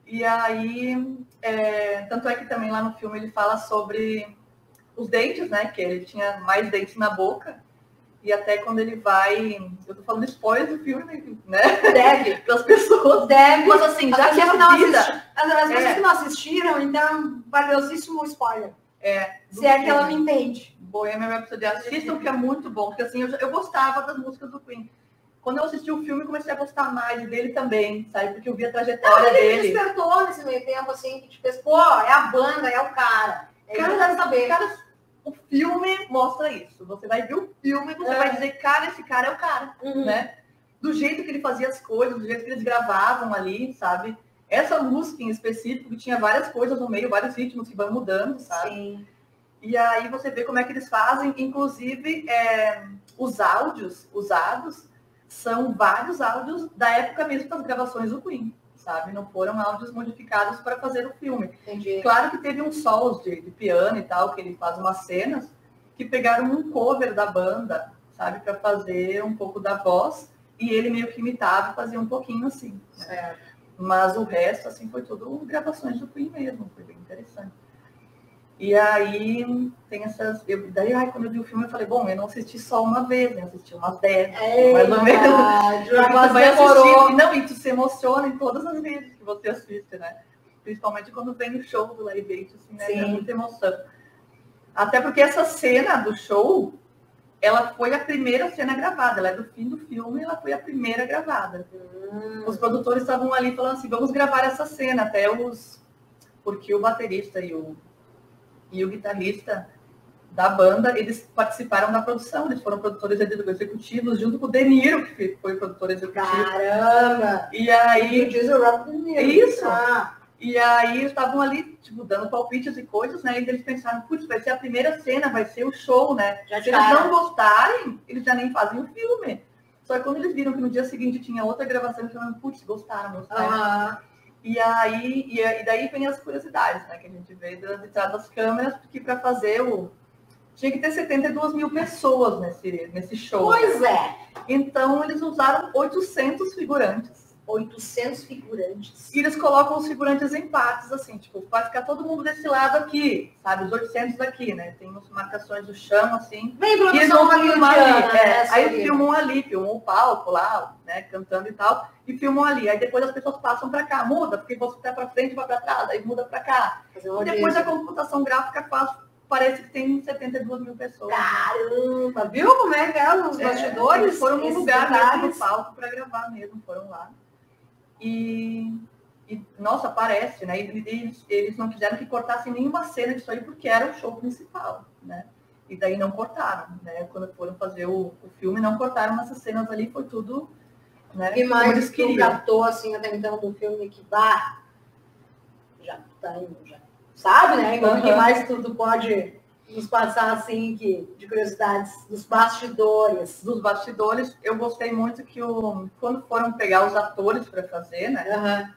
E aí, é, tanto é que também lá no filme ele fala sobre os dentes, né? Que ele tinha mais dentes na boca. E até quando ele vai. Eu tô falando spoiler do filme, né? Deve. (laughs) Para as pessoas. Deve. Mas assim, já As que pessoas não vida. assisti- As, as pessoas É. que não assistiram, então, valiosíssimo spoiler. É, Se é que ela me entende. Bohemian Rhapsody, assistam que é muito bom, porque assim, eu, eu gostava das músicas do Queen. Quando eu assisti o filme, comecei a gostar mais dele também, sabe? Porque eu vi a trajetória Ele dele. despertou nesse meio tempo, assim, que fez, pô, é a banda, é o cara. É quero saber. Cara, o filme mostra isso. Você vai ver o filme e você É. vai dizer, cara, esse cara é o cara, Uhum. né? Do jeito que ele fazia as coisas, do jeito que eles gravavam ali, sabe? Essa música em específico, que tinha várias coisas no meio, vários ritmos que vão mudando, sabe? Sim. E aí você vê como é que eles fazem, inclusive é, os áudios usados são vários áudios da época mesmo das gravações do Queen, sabe? Não foram áudios modificados para fazer o filme. Entendi. Claro que teve uns solos de, de piano e tal, que ele faz umas cenas, que pegaram um cover da banda, sabe? Para fazer um pouco da voz, e ele meio que imitava e fazia um pouquinho assim. né? Mas o resto, assim, foi tudo gravações do Queen mesmo, foi bem interessante. E aí tem essas. Eu, daí, ai, quando eu vi o filme, eu falei, bom, eu não assisti só uma vez, né? Eu assisti umas dez, mais ou menos. (laughs) Mas vai demorou. assistir, não, e tu se emociona em todas as vezes que você assiste, né? Principalmente quando vem o show do Live Aid, assim, né? É muita emoção. Até porque essa cena do show, ela foi a primeira cena gravada, ela é do fim do filme, ela foi a primeira gravada. Hum. Os produtores estavam ali falando assim, vamos gravar essa cena, até os. Porque o baterista e o, e o guitarrista da banda, eles participaram da produção, eles foram produtores executivos, junto com o De Niro, que foi produtor executivo. Caramba! E E aí, diz o Rob De Niro. Isso. Ah, e aí eles estavam ali, tipo, dando palpites e coisas, né? E eles pensaram, putz, vai ser a primeira cena, vai ser o show, né? já Se eles não gostarem, eles já nem fazem o filme. Só que quando eles viram que no dia seguinte tinha outra gravação, eles falaram, putz, gostaram, gostaram. Aham. E aí, e, e daí vem as curiosidades, né? Que a gente vê entradas das câmeras, porque para fazer o. Tinha que ter 72 mil pessoas nesse, nesse show. Pois é. Então eles usaram 800 figurantes. 800 figurantes. E eles colocam os figurantes em partes, assim, tipo, vai ficar todo mundo desse lado aqui, sabe? Os 800 daqui, né? Tem umas marcações do chão, assim. Vem E eles vão filmar ali. hollywoodiana, é. né, aí filmam ali, filmam o palco lá, né? Cantando e tal, e filmam ali. Aí depois as pessoas passam para cá, muda, porque você tá para frente, vai para trás, aí muda para cá. E depois a computação gráfica faz, parece que tem 72 mil pessoas. Caramba! Viu como é que é os É, bastidores? eles foram num lugar detalhes. palco para gravar mesmo, foram lá. E, e, nossa, parece, né? E Eles, eles não quiseram que cortassem nenhuma cena disso aí porque era o show principal, né? E daí não cortaram, né? Quando foram fazer o, o filme, não cortaram essas cenas ali, foi tudo, né? E mais que captou assim até então do filme que dá. Já tá indo, já. Sabe, né? O que mais tu, tu pode nos passar assim que, de curiosidades dos bastidores? Dos bastidores, eu gostei muito que o, quando foram pegar os atores para fazer, né? Aham.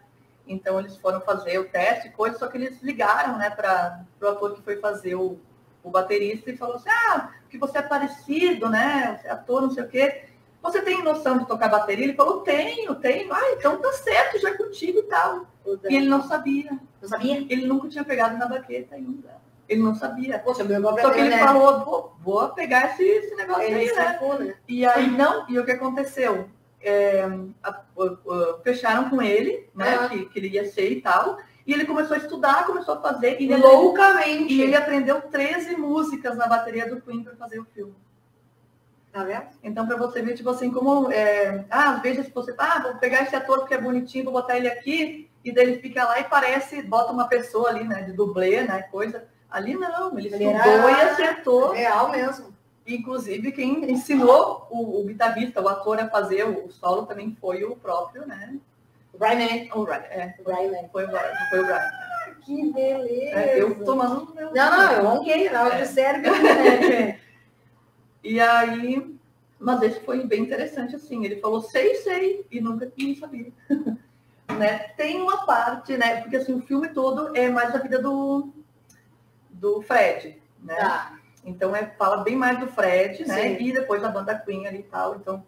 Então eles foram fazer o teste, coisa, só que eles ligaram, né, para o ator que foi fazer o, o baterista e falou assim, ah, que você é parecido, né? Você é ator, não sei o quê. Você tem noção de tocar bateria? Ele falou, tenho, tenho. Ah, então tá certo, já é contigo e tal. E ele não sabia. Não sabia? Ele nunca tinha pegado na baqueta ainda. Ele não sabia. Poxa, meu Só que ele né? falou, vou, vou pegar esse, esse negócio Ele aí, se né? afunda. E aí não, e o que aconteceu? é, a, a, a, fecharam com ele, né? Ah. Que, que ele ia ser e tal. E ele começou a estudar, começou a fazer. E Loucamente. E ele aprendeu 13 músicas na bateria do Queen para fazer o filme. Tá vendo? Então, para você ver, tipo assim, como. É, ah, às vezes você. Ah, vou pegar esse ator porque é bonitinho, vou botar ele aqui, e daí ele fica lá e parece, bota uma pessoa ali, né, de dublê, né, coisa. Ali não, ele, ele estudou e acertou. Real mesmo. Inclusive, quem ensinou o, o, guitarrista, o ator a fazer o, o solo também foi o próprio, né? Brian O Ryan, é. Brian Foi o Brian. Foi o Brian. Que beleza. É, eu tomando meu. Não, não, eu ronquei, na hora é. de sério, (laughs) né? E aí, mas esse foi bem interessante, assim. Ele falou, sei, sei, e nunca tinha sabia. (laughs) né? Tem uma parte, né? Porque assim, o filme todo é mais a vida do, do Fred, né? Ah. Então é, fala bem mais do Fred, né? Sim. E depois a banda Queen ali e tal. Então,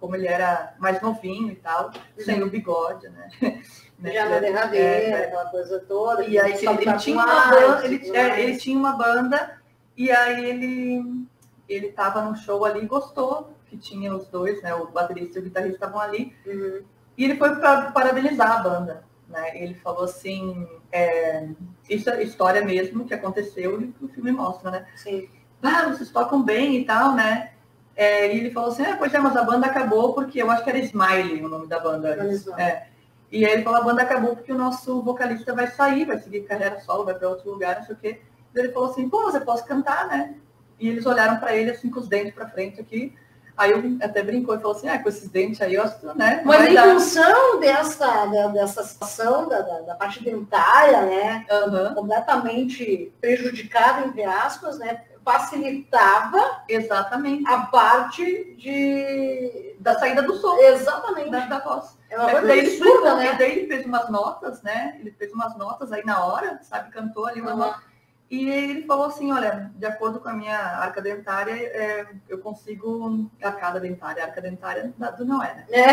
como ele era mais novinho e tal, uhum. sem o bigode, né? (laughs) Já na derradeira, é, é, aquela coisa toda. E aí ele, ele tinha uma banda, ele, é, ele tinha uma banda, e aí ele ele estava num show ali e gostou, que tinha os dois, né? O baterista e o guitarrista estavam ali. Uhum. E ele foi para parabenizar a banda. Né? Ele falou assim, é, isso é história mesmo que aconteceu e o filme mostra, né? Sim. Ah, vocês tocam bem e tal, né? É, e ele falou assim, ah, pois é, mas a banda acabou porque eu acho que era Smiley o nome da banda. É. E aí ele falou, a banda acabou porque o nosso vocalista vai sair, vai seguir carreira solo, vai para outro lugar, não sei o quê. E ele falou assim, pô, você pode cantar, né? E eles olharam para ele assim com os dentes para frente aqui. Aí eu até brincou e falou assim, ah, com esses dentes aí, eu né? Mas em função dessa, dessa situação da, da, parte dentária, né? Uhum. Completamente prejudicada, entre aspas, né? Facilitava exatamente a parte de da saída do som. Exatamente. Da, da voz. É uma coisa daí ele explicou, né? Daí ele fez umas notas, né? Ele fez umas notas aí na hora, sabe? Cantou ali uma uhum. nota e ele falou assim, olha, de acordo com a minha arca dentária, é, eu consigo arcada dentária, arca dentária do não é, né? É.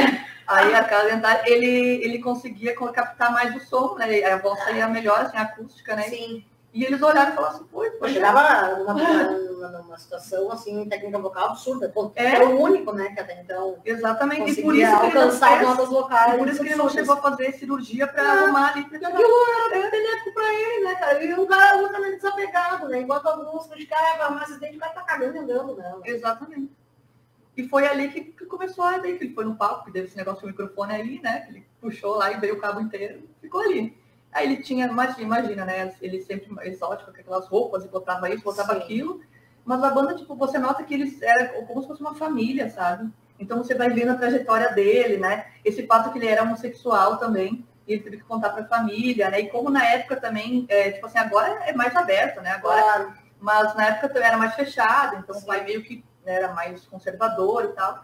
Aí a arcada dentária, ele, ele conseguia captar mais o som, né? A voz saía melhor, assim, a acústica, né? Sim. E eles olharam e falaram assim, pô, pô chegava numa, numa, numa, situação assim, técnica vocal absurda. É. era o único, né, que até então. Exatamente, e por isso que alcançar ele notas vocais. Por isso que ele não chegou a fazer cirurgia para é. arrumar ali. Porque aquilo era benéfico para ele, né, cara? E o cara é ultramente desapegado, né? Enquanto alguns criticavam, mas acidente, o cara tá cagando e andando, né? Exatamente. E foi ali que, que começou a daí, que ele foi no palco, que teve esse negócio do microfone ali, né? Ele puxou lá e veio o cabo inteiro, ficou ali. Aí ele tinha, imagina, né? Ele sempre exótico, com aquelas roupas, e botava isso, botava Sim. aquilo. Mas a banda, tipo, você nota que eles eram como se fosse uma família, sabe? Então você vai vendo a trajetória dele, né? Esse fato que ele era homossexual também, e ele teve que contar para a família, né? E como na época também, é, tipo assim, agora é mais aberto, né? Agora, claro. mas na época também era mais fechado, então Sim. o pai meio que né, era mais conservador e tal.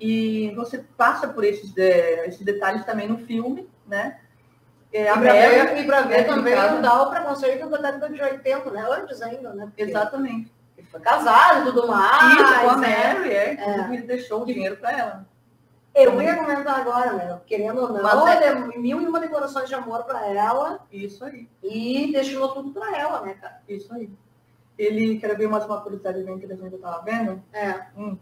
E você passa por esses, é, esses detalhes também no filme, né? É, a Mary, e para ver também o Dal preconceito da década de 80, né? Antes ainda, né? Porque Exatamente. Ele foi casado e tudo mais. Isso, com a né? Mary, é, é. ele deixou o dinheiro para ela. Eu ia comentar agora, né? Querendo ou não, Mas é... mil e uma declarações de amor para ela. Isso aí. E deixou tudo para ela, né, cara? Isso aí. Ele, quer ver mais uma curiosidade bem interessante que eu tava vendo? É. Hum.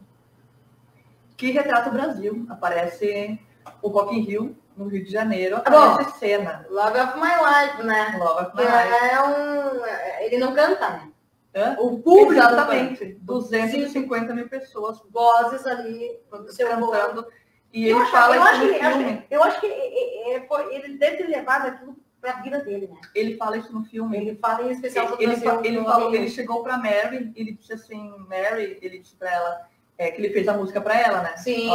Que retrata o Brasil. Aparece o Rock in Rio no Rio de Janeiro, tá aparece Bom, cena. Love of My Life, né? Love of My Life. É um... Ele não canta, né? Hã? O público Exatamente. 250 Sim. mil pessoas. Vozes ali cantando. E ele fala isso no filme. Eu acho que ele deve ter levado aquilo para a vida dele, né? Ele fala isso no filme. Ele fala em especial ele, ele, ele, falou, ele chegou para Mary, ele disse assim, Mary, ele disse para ela, é, que ele fez a música para ela, né? Sim,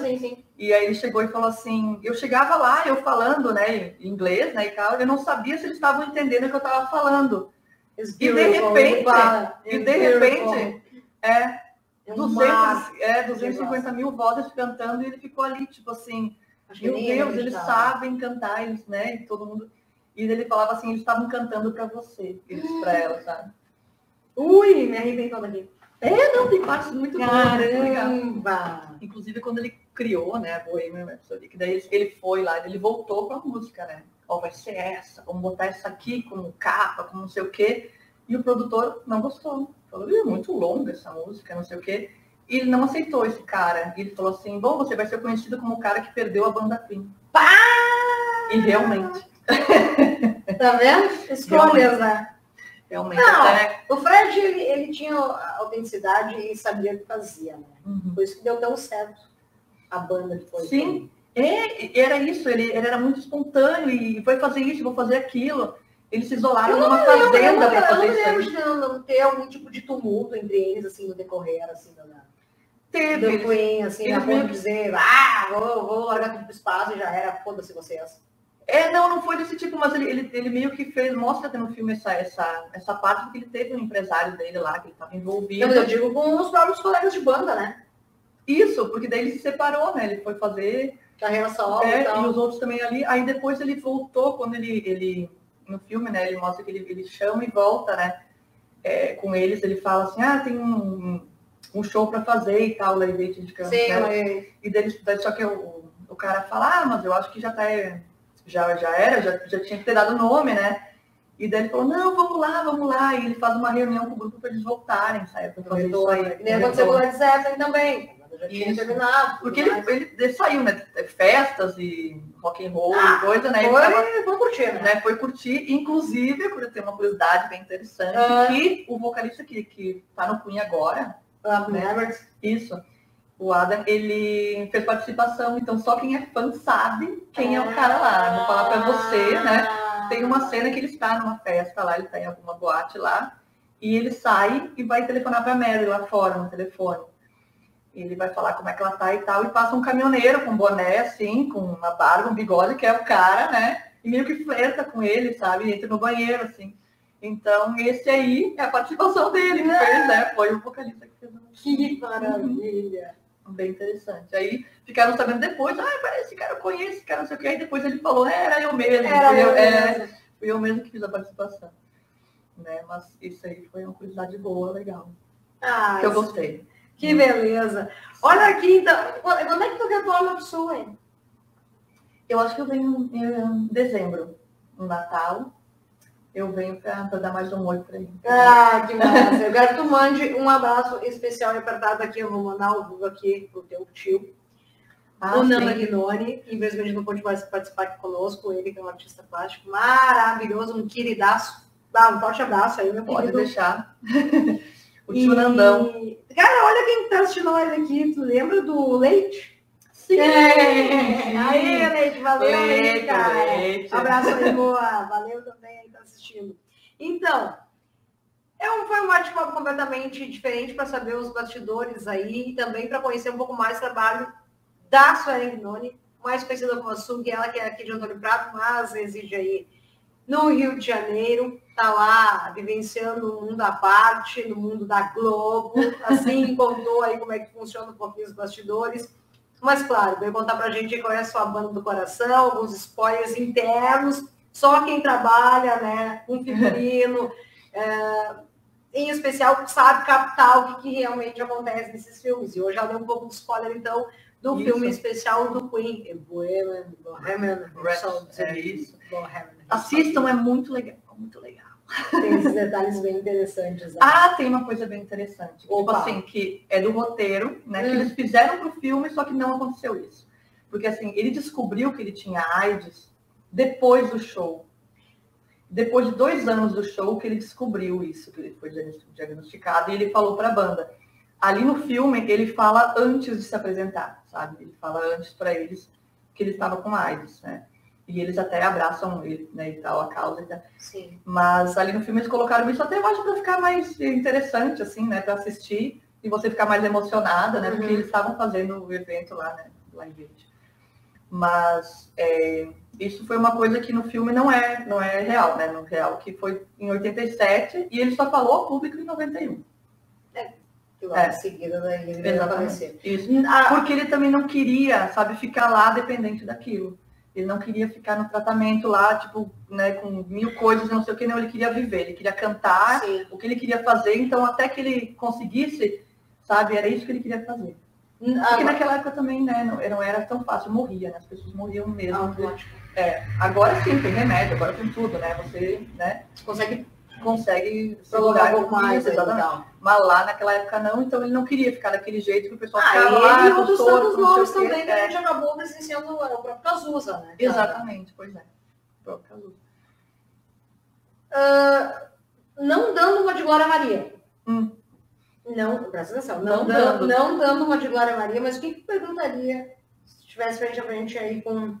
sim, sim. E aí ele chegou e falou assim, eu chegava lá, eu falando, né, em inglês, né, e tal, eu não sabia se eles estavam entendendo o que eu estava falando. e de repente, e de repente, é, 200, é, 250 é mil vozes cantando e ele ficou ali, tipo assim, meu Deus, eles sabem cantar, eles, né, e todo mundo... E ele falava assim, eles estavam cantando para você, eles para ela, sabe? Ui, me arrebentou daqui. É, não, tem partes muito Caramba! boas. Inclusive, quando ele criou, né, Bohemian Rhapsody, que daí ele foi lá, ele voltou com a música, né? Ó, oh, vai ser essa, vamos botar essa aqui como capa, como não sei o quê. E o produtor não gostou. Falou, é muito longa essa música, não sei o quê. E ele não aceitou esse cara. Ele falou assim, bom, você vai ser conhecido como o cara que perdeu a banda Queen. Pá! E realmente. (laughs) Tá vendo? Escolhas, né? Realmente. Não, até- o Fred, ele, ele tinha autenticidade e sabia o que fazia, né? Uhum. Por isso que deu tão certo a banda que foi. Sim, é, era isso, ele, ele era muito espontâneo e foi fazer isso, vou fazer aquilo. Eles se isolaram Eu numa lembro, eu fazenda não, para eu fazer não isso não, não ter algum tipo de tumulto entre eles, assim, no decorrer, assim, da, Teve, do Queen, assim, eles a ponto meio de dizer, ah, vou, vou largar tudo pro espaço e já era, foda-se vocês. É, não, não foi desse tipo, mas ele, ele, ele meio que fez, mostra até no filme essa, essa, essa parte porque ele teve um empresário dele lá, que ele estava envolvido. Não, eu digo com os próprios colegas de banda, né? Isso, porque daí ele se separou, né? Ele foi fazer Carreira solo É, e e tal. os outros também ali. Aí depois ele voltou, quando ele, ele no filme, né, ele mostra que ele, ele chama e volta, né, é, com eles, ele fala assim, ah, tem um, um show para fazer e tal, lá em Leite de Campos, Sim, né? E daí, só que o, o cara fala, ah, mas eu acho que já tá, já, já era, já, já tinha que ter dado nome, né? E daí ele falou, não, vamos lá, vamos lá. E ele faz uma reunião com o grupo para eles voltarem, sabe? Pra fazer isso aí. Nem aconteceu com o Led Zeppelin também. Já tinha terminado. Porque ele, ele, ele saiu, né? Festas e rock and roll Ah, e coisa, né? Ele Foi, tava vamos curtir, né? né, foi curtir, inclusive, ter uma curiosidade bem interessante, Ah. que o vocalista que, que tá no Queen agora, Ah, Mavericks. isso, o Adam, ele fez participação, então só quem é fã sabe quem é o cara lá. Vou falar pra você, né? Tem uma cena que ele está numa festa lá, ele tá em alguma boate lá, e ele sai e vai telefonar pra Mary lá fora no telefone. Ele vai falar como é que ela tá e tal, e passa um caminhoneiro com boné, assim, com uma barba, um bigode, que é o cara, né? E meio que flerta com ele, sabe? E entra no banheiro, assim. Então, esse aí é a participação dele que fez, né? Foi o vocalista que fez. Que maravilha. Bem interessante. Aí ficaram sabendo depois, ah, parece esse cara eu conheço, esse cara não sei o que. Aí depois ele falou, é, era eu mesmo. Era fui eu é, mesmo. fui eu mesmo que fiz a participação. Né? Mas isso aí foi uma curiosidade boa, legal. Ah, que eu gostei. Que beleza. Olha aqui, então. Quando é que tu retorna pro Sul, hein? Eu acho que eu venho em dezembro, no Natal. Eu venho para dar mais um oi para ele. Ah, que massa. Eu quero que tu mande um abraço especial e apertado aqui. Eu vou mandar o Google aqui pro teu tio, Ah, o Nana sim. Guinoni. Infelizmente não pôde mais participar aqui conosco. Ele que é um artista plástico maravilhoso, um queridaço. Dá um forte abraço aí, meu Pode querido. deixar. (laughs) o E- tio Nandão. Cara, olha quem tá assistindo nós aqui. Tu lembra do Leite? Sim! É. Aí, Leite, valeu, Leite, cara. Leite. Abraço aí, (laughs) boa. Valeu também aí que tá assistindo. Então, é um, foi um bate-papo completamente diferente para saber os bastidores aí e também para conhecer um pouco mais o trabalho da Suelen Gnoni, mais conhecida como a Sug, ela que é aqui de Antônio Prado, mas reside aí no Rio de Janeiro, tá lá vivenciando um mundo à parte, no mundo da Globo, assim, (laughs) contou aí como é que funciona um pouquinho os bastidores. Mas, claro, veio contar pra gente qual é a sua banda do coração, alguns spoilers internos, só quem trabalha, né, com figurino, (laughs) é, em especial, sabe captar o que, que realmente acontece nesses filmes. E hoje ela deu um pouco de spoiler, então, do Isso. filme especial do Queen, Bohemian, Bohemian Rhapsody. É isso. Bohemian Assistam, é muito legal. Muito legal. Tem esses detalhes bem interessantes. né? Ah, tem uma coisa bem interessante. Tipo Opa. assim, que é do roteiro, né? Que Hum. eles fizeram pro filme, só que não aconteceu isso. Porque assim, ele descobriu que ele tinha AIDS depois do show. Depois de dois anos do show que ele descobriu isso, que ele foi diagnosticado, e ele falou pra banda. Ali no filme, ele fala antes de se apresentar, sabe? Ele fala antes para eles que ele estava com AIDS, né? E eles até abraçam ele, né, e tal, a causa e tal. Sim. Mas ali no filme eles colocaram isso até acho para ficar mais interessante, assim, né? Para assistir e você ficar mais emocionada, né? Porque Uhum. eles estavam fazendo o evento lá, né? Lá em Verde. Mas é, isso foi uma coisa que no filme não é, não é real, né? No real, que foi em 87 e ele só falou ao público em 91. E logo É. em seguida daí aparecer. Isso. Ah, Porque ele também não queria, sabe, ficar lá dependente daquilo. Ele não queria ficar no tratamento lá, tipo, né, com mil coisas, não sei o que, não, ele queria viver, ele queria cantar, sim. o que ele queria fazer, então até que ele conseguisse, sabe, era isso que ele queria fazer. Porque Ah, naquela época também, né, não, não era tão fácil, morria, né, as pessoas morriam mesmo. automático. É, agora sim, tem remédio, agora tem tudo, né, você, né, consegue consegue prolongar um pouco mais. Então. Mas lá naquela época não, então ele não queria ficar daquele jeito que o pessoal ah, ficava lá. E outros tantos nomes também que a gente acabou presenciando o próprio Cazuza, né? Exatamente, pois é. O próprio Cazuza. Uh, não dando uma de Glória Maria. Hum. Não, presta atenção, não, não dando. não dando uma de Glória Maria, mas o que, que perguntaria se estivesse frente a frente aí com,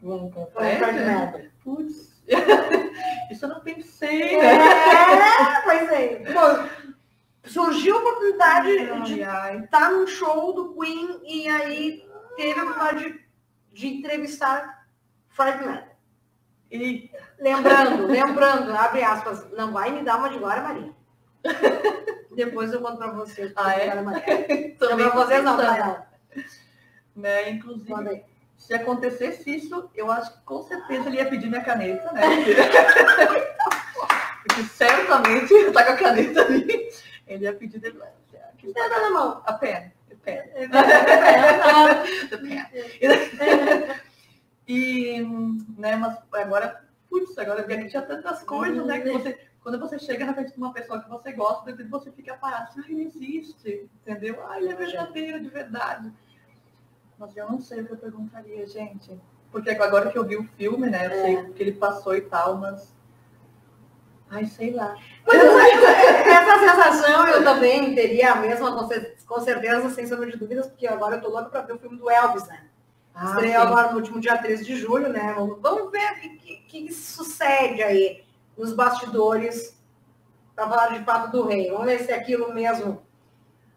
com, com o Fred Mercury? Putz, (laughs) isso eu não pensei. Né? É, pois é. Bom, surgiu a oportunidade ai, de estar num show do Queen e aí teve a oportunidade de, de entrevistar Fred Mercury. E lembrando, lembrando, abre aspas, não vai me dar uma de Glória Maria. Depois eu conto para vocês. Ah, é? (laughs) Também para vocês não, tá? Né? Inclusive, se acontecesse isso, eu acho que com certeza ele ia pedir minha caneta, né? (laughs) Porque certamente tá com a caneta ali. Ele ia pedir dele. Que está na mão? A pena. (laughs) A pena. E, né, mas agora, putz, agora a gente tinha tantas coisas, né? Que você quando você chega na frente de uma pessoa que você gosta, depois você fica parado, ah, ele existe, entendeu? Ah, ele é verdadeiro, de verdade. Mas eu não sei o que eu perguntaria, gente. Porque agora que eu vi o filme, né, eu é. sei que ele passou e tal, mas... Ai, sei lá. Mas (laughs) essa sensação eu também teria a mesma, com certeza, sem sombra de dúvidas, porque agora eu tô louco para ver o filme do Elvis, né? Ah, Estreou agora no último dia 13 de julho, né? Vamos ver o que, que, que sucede aí nos bastidores para falar de fato do rei. Vamos ver se é aquilo mesmo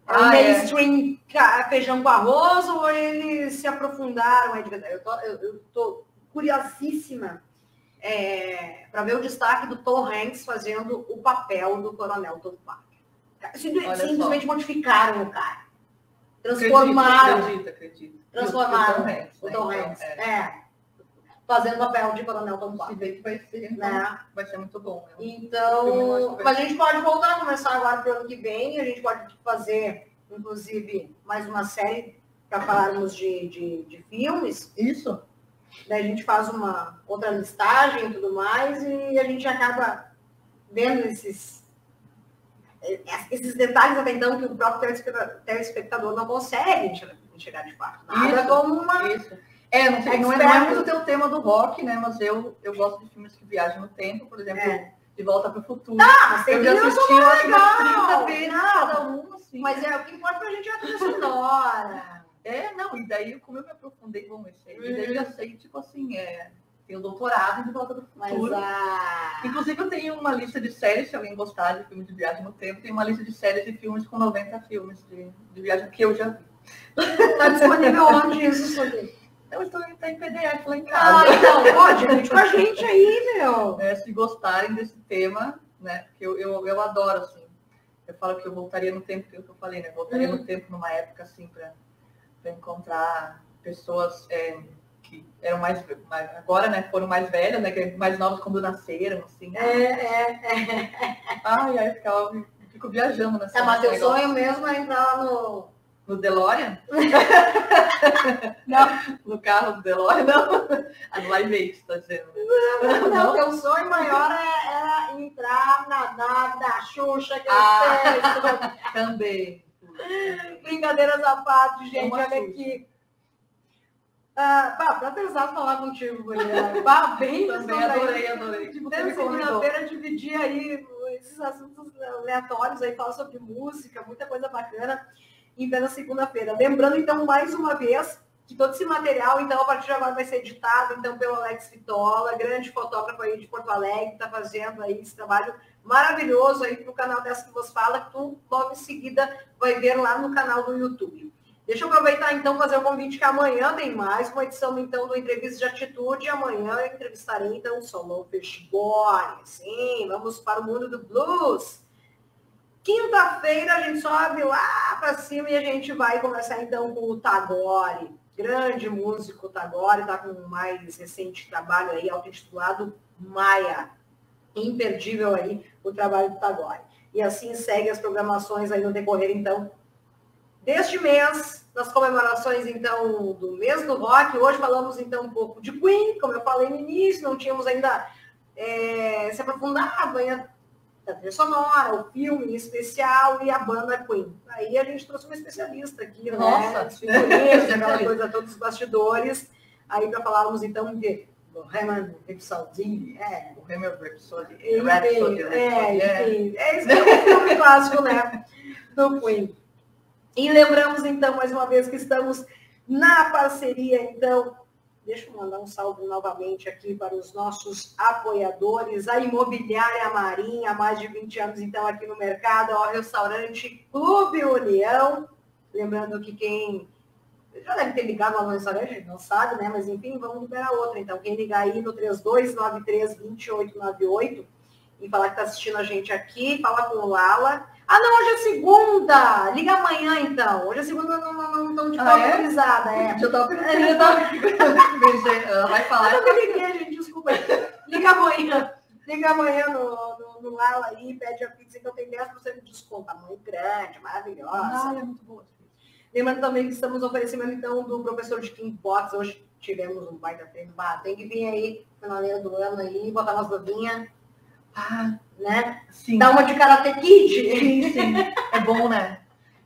é ah, mainstream é. feijão com arroz ou eles se aprofundaram verdade. Eu tô, eu, eu tô curiosíssima é, para ver o destaque do Tom Hanks fazendo o papel do coronel Tom Parker. Simplesmente só. modificaram o cara. Transformaram. Acredito, acredito. Transformaram o Tom Hanks. O Tom Hanks. Né? Então, é. Fazendo papel de Coronel Tom Se vê que vai ser, né? vai ser muito bom. Né? Então, mas a gente pode voltar a começar agora para o ano que vem, a gente pode fazer, inclusive, mais uma série para falarmos de, de, de, filmes. Isso. Daí a gente faz uma outra listagem e tudo mais, e a gente acaba vendo esses, esses detalhes até então que o próprio telespectador não consegue enxergar de fato. Nada isso, como uma. Isso é, não, sei, não, é, não é muito o teu tema do rock, né? Mas eu, eu gosto de filmes que viajam no tempo, por exemplo, é. De Volta para o Futuro. Ah, mas eu já assisti umas 30 vezes cada um, assim. Mas é o que importa pra gente é a trilha sonora. É, não, e daí, como eu me aprofundei, bom, esse, hum. e daí eu já uhum. sei, tipo assim, é, tenho doutorado De Volta para o Futuro. Mas, ah... Inclusive, eu tenho uma lista de séries, se alguém gostar de filmes de viagem no tempo, tem uma lista de séries e filmes com 90 filmes de, de viagem que eu já vi. Tá disponível onde isso, (laughs) Sophie? Eu estou em PDF lá em casa. Ah, então, pode, divide com a gente aí, meu. É, se gostarem desse tema, né? Porque eu, eu, eu adoro, assim. Eu falo que eu voltaria no tempo, que eu falei, né? Voltaria uhum. no tempo numa época, assim, para encontrar pessoas é, que eram mais, mais, agora, né? Foram mais velhas, né? Mais novas quando nasceram, assim. É, é, é. Ai, aí ficava, fico viajando nessa. É, mas teu sonho mesmo é entrar lá no no DeLorean? (laughs) não. No carro do DeLorean? Não. A (laughs) do Live Aid, tá dizendo. Não, não, teu sonho maior é, era entrar na nave da Xuxa, que eu ah, sei. (laughs) Também. Brincadeiras à parte, gente, olha aqui. Ah, pá, pra pensar falar contigo, Guilherme. Pá, bem Também adorei, adorei. Tipo, segunda-feira dividir aí esses assuntos aleatórios aí, falar sobre música, muita coisa bacana em plena segunda-feira. Lembrando, então, mais uma vez, que todo esse material, então, a partir de agora vai ser editado, então, pelo Alex Vitola, grande fotógrafo aí de Porto Alegre, está fazendo aí esse trabalho maravilhoso aí para o canal dessa que vos fala, que tu logo em seguida vai ver lá no canal do YouTube. Deixa eu aproveitar, então, fazer o convite que amanhã tem mais uma edição, então, do Entrevista de Atitude. Amanhã eu entrevistarei, então, o Solon Fishborn. Sim, vamos para o mundo do blues. Quinta-feira a gente sobe lá para cima e a gente vai conversar então com o Tagore, grande músico Tagore, está com o mais recente trabalho aí, auto-intitulado Maia. Imperdível aí o trabalho do Tagore. E assim segue as programações aí no decorrer, então, deste mês, nas comemorações, então, do mês do rock. Hoje falamos, então, um pouco de Queen, como eu falei no início, não tínhamos ainda é, se aprofundado ainda da trilha sonora, o filme em especial e a banda Queen. Aí a gente trouxe uma especialista aqui, Nossa. né? Figurinhas, aquela coisa, todos os bastidores. Aí para falarmos então de Bohemian Rhapsody, é, Bohemian Rhapsody. enfim, Rhapsody, é, Rhapsody, é. enfim, é isso que é um filme clássico, né? Do Queen. E lembramos, então, mais uma vez, que estamos na parceria, então, deixa eu mandar um salve novamente aqui para os nossos apoiadores, a Imobiliária Marinha, há mais de 20 anos, então, aqui no mercado, ao restaurante Clube União. Lembrando que quem já deve ter ligado lá no restaurante, não sabe, né? Mas enfim, vamos liberar outra. Então, quem ligar aí no 3293-2898 e falar que está assistindo a gente aqui, fala com o Lala. Ah, não, hoje é segunda! Liga amanhã, então. Hoje é segunda, não estão não, não de Ah, é? é. Já tava (laughs) É, já tava- (laughs) Ela vai Ah, falar. não me liguei, gente, desculpa. Liga amanhã. Liga amanhã no, no, no Lala aí, pede a pizza, então tem 10% de desconto. Tamanho grande, maravilhosa. Ah, é muito boa. Lembrando também que estamos oferecendo, então, do professor de Kickbox. Hoje tivemos um baita treino. Bah, tem que vir aí, finaleira do ano aí, botar umas luvinhas, Ah, né? sim. Dar uma de Karate Kid. Sim, sim. É bom, né?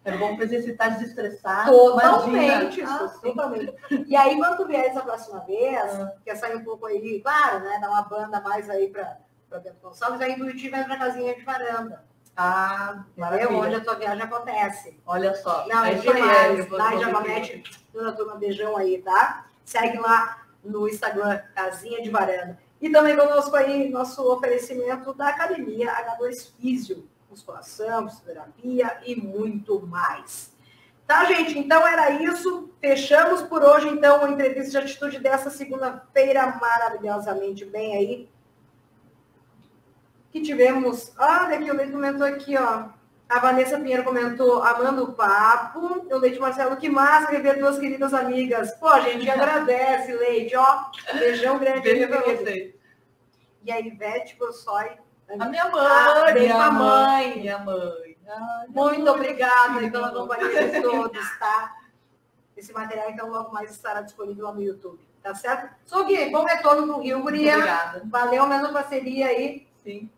É bom para exercitar, desestressar. Totalmente, Imagina. Ah, isso, sim. totalmente. E aí, quando tu vier essa próxima vez, Ah. quer sair um pouco aí, claro, né? Dar uma banda mais aí para Bento Gonçalves, aí do Iti vai pra casinha de varanda. Ah, Entendeu? Onde maravilha. a tua viagem acontece. Olha só. Não, é aí, demais. vou ver Jacomete, toda a turma, beijão aí, tá? Segue lá no Instagram, Casinha de Varanda. E também conosco aí, nosso oferecimento da Academia H2 Físio, musculação, fisioterapia e muito mais. Tá, gente? Então era isso. Fechamos por hoje, então, a entrevista de atitude dessa segunda-feira maravilhosamente bem aí. Que tivemos. Olha aqui, o Leite comentou aqui, ó. A Vanessa Pinheiro comentou, amando o papo. O Leite Marcelo, que massa rever duas queridas amigas. Pô, a gente agradece, Leite, ó. Beijão grande, Beijo pra vocês. E a Ivete Gossói. A minha mãe. Ah, beijo minha mãe. Minha mãe. Minha Muito mãe, obrigada pela companhia de (laughs) todos, tá? Esse material, então, logo mais estará disponível lá no YouTube, tá certo? Sugui, bom retorno pro Rio, Guria. Obrigada. Valeu, mesmo parceria aí. Sim.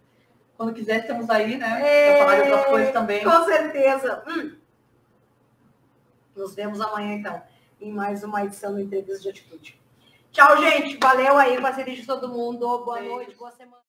Quando quiser, estamos aí, né? É, Pra falar de outras coisas também. Com certeza. Hum. Nos vemos amanhã, então, em mais uma edição do Entrevista de Atitude. Tchau, gente. Valeu aí, parceria de todo mundo. Boa Beijo. noite, boa semana.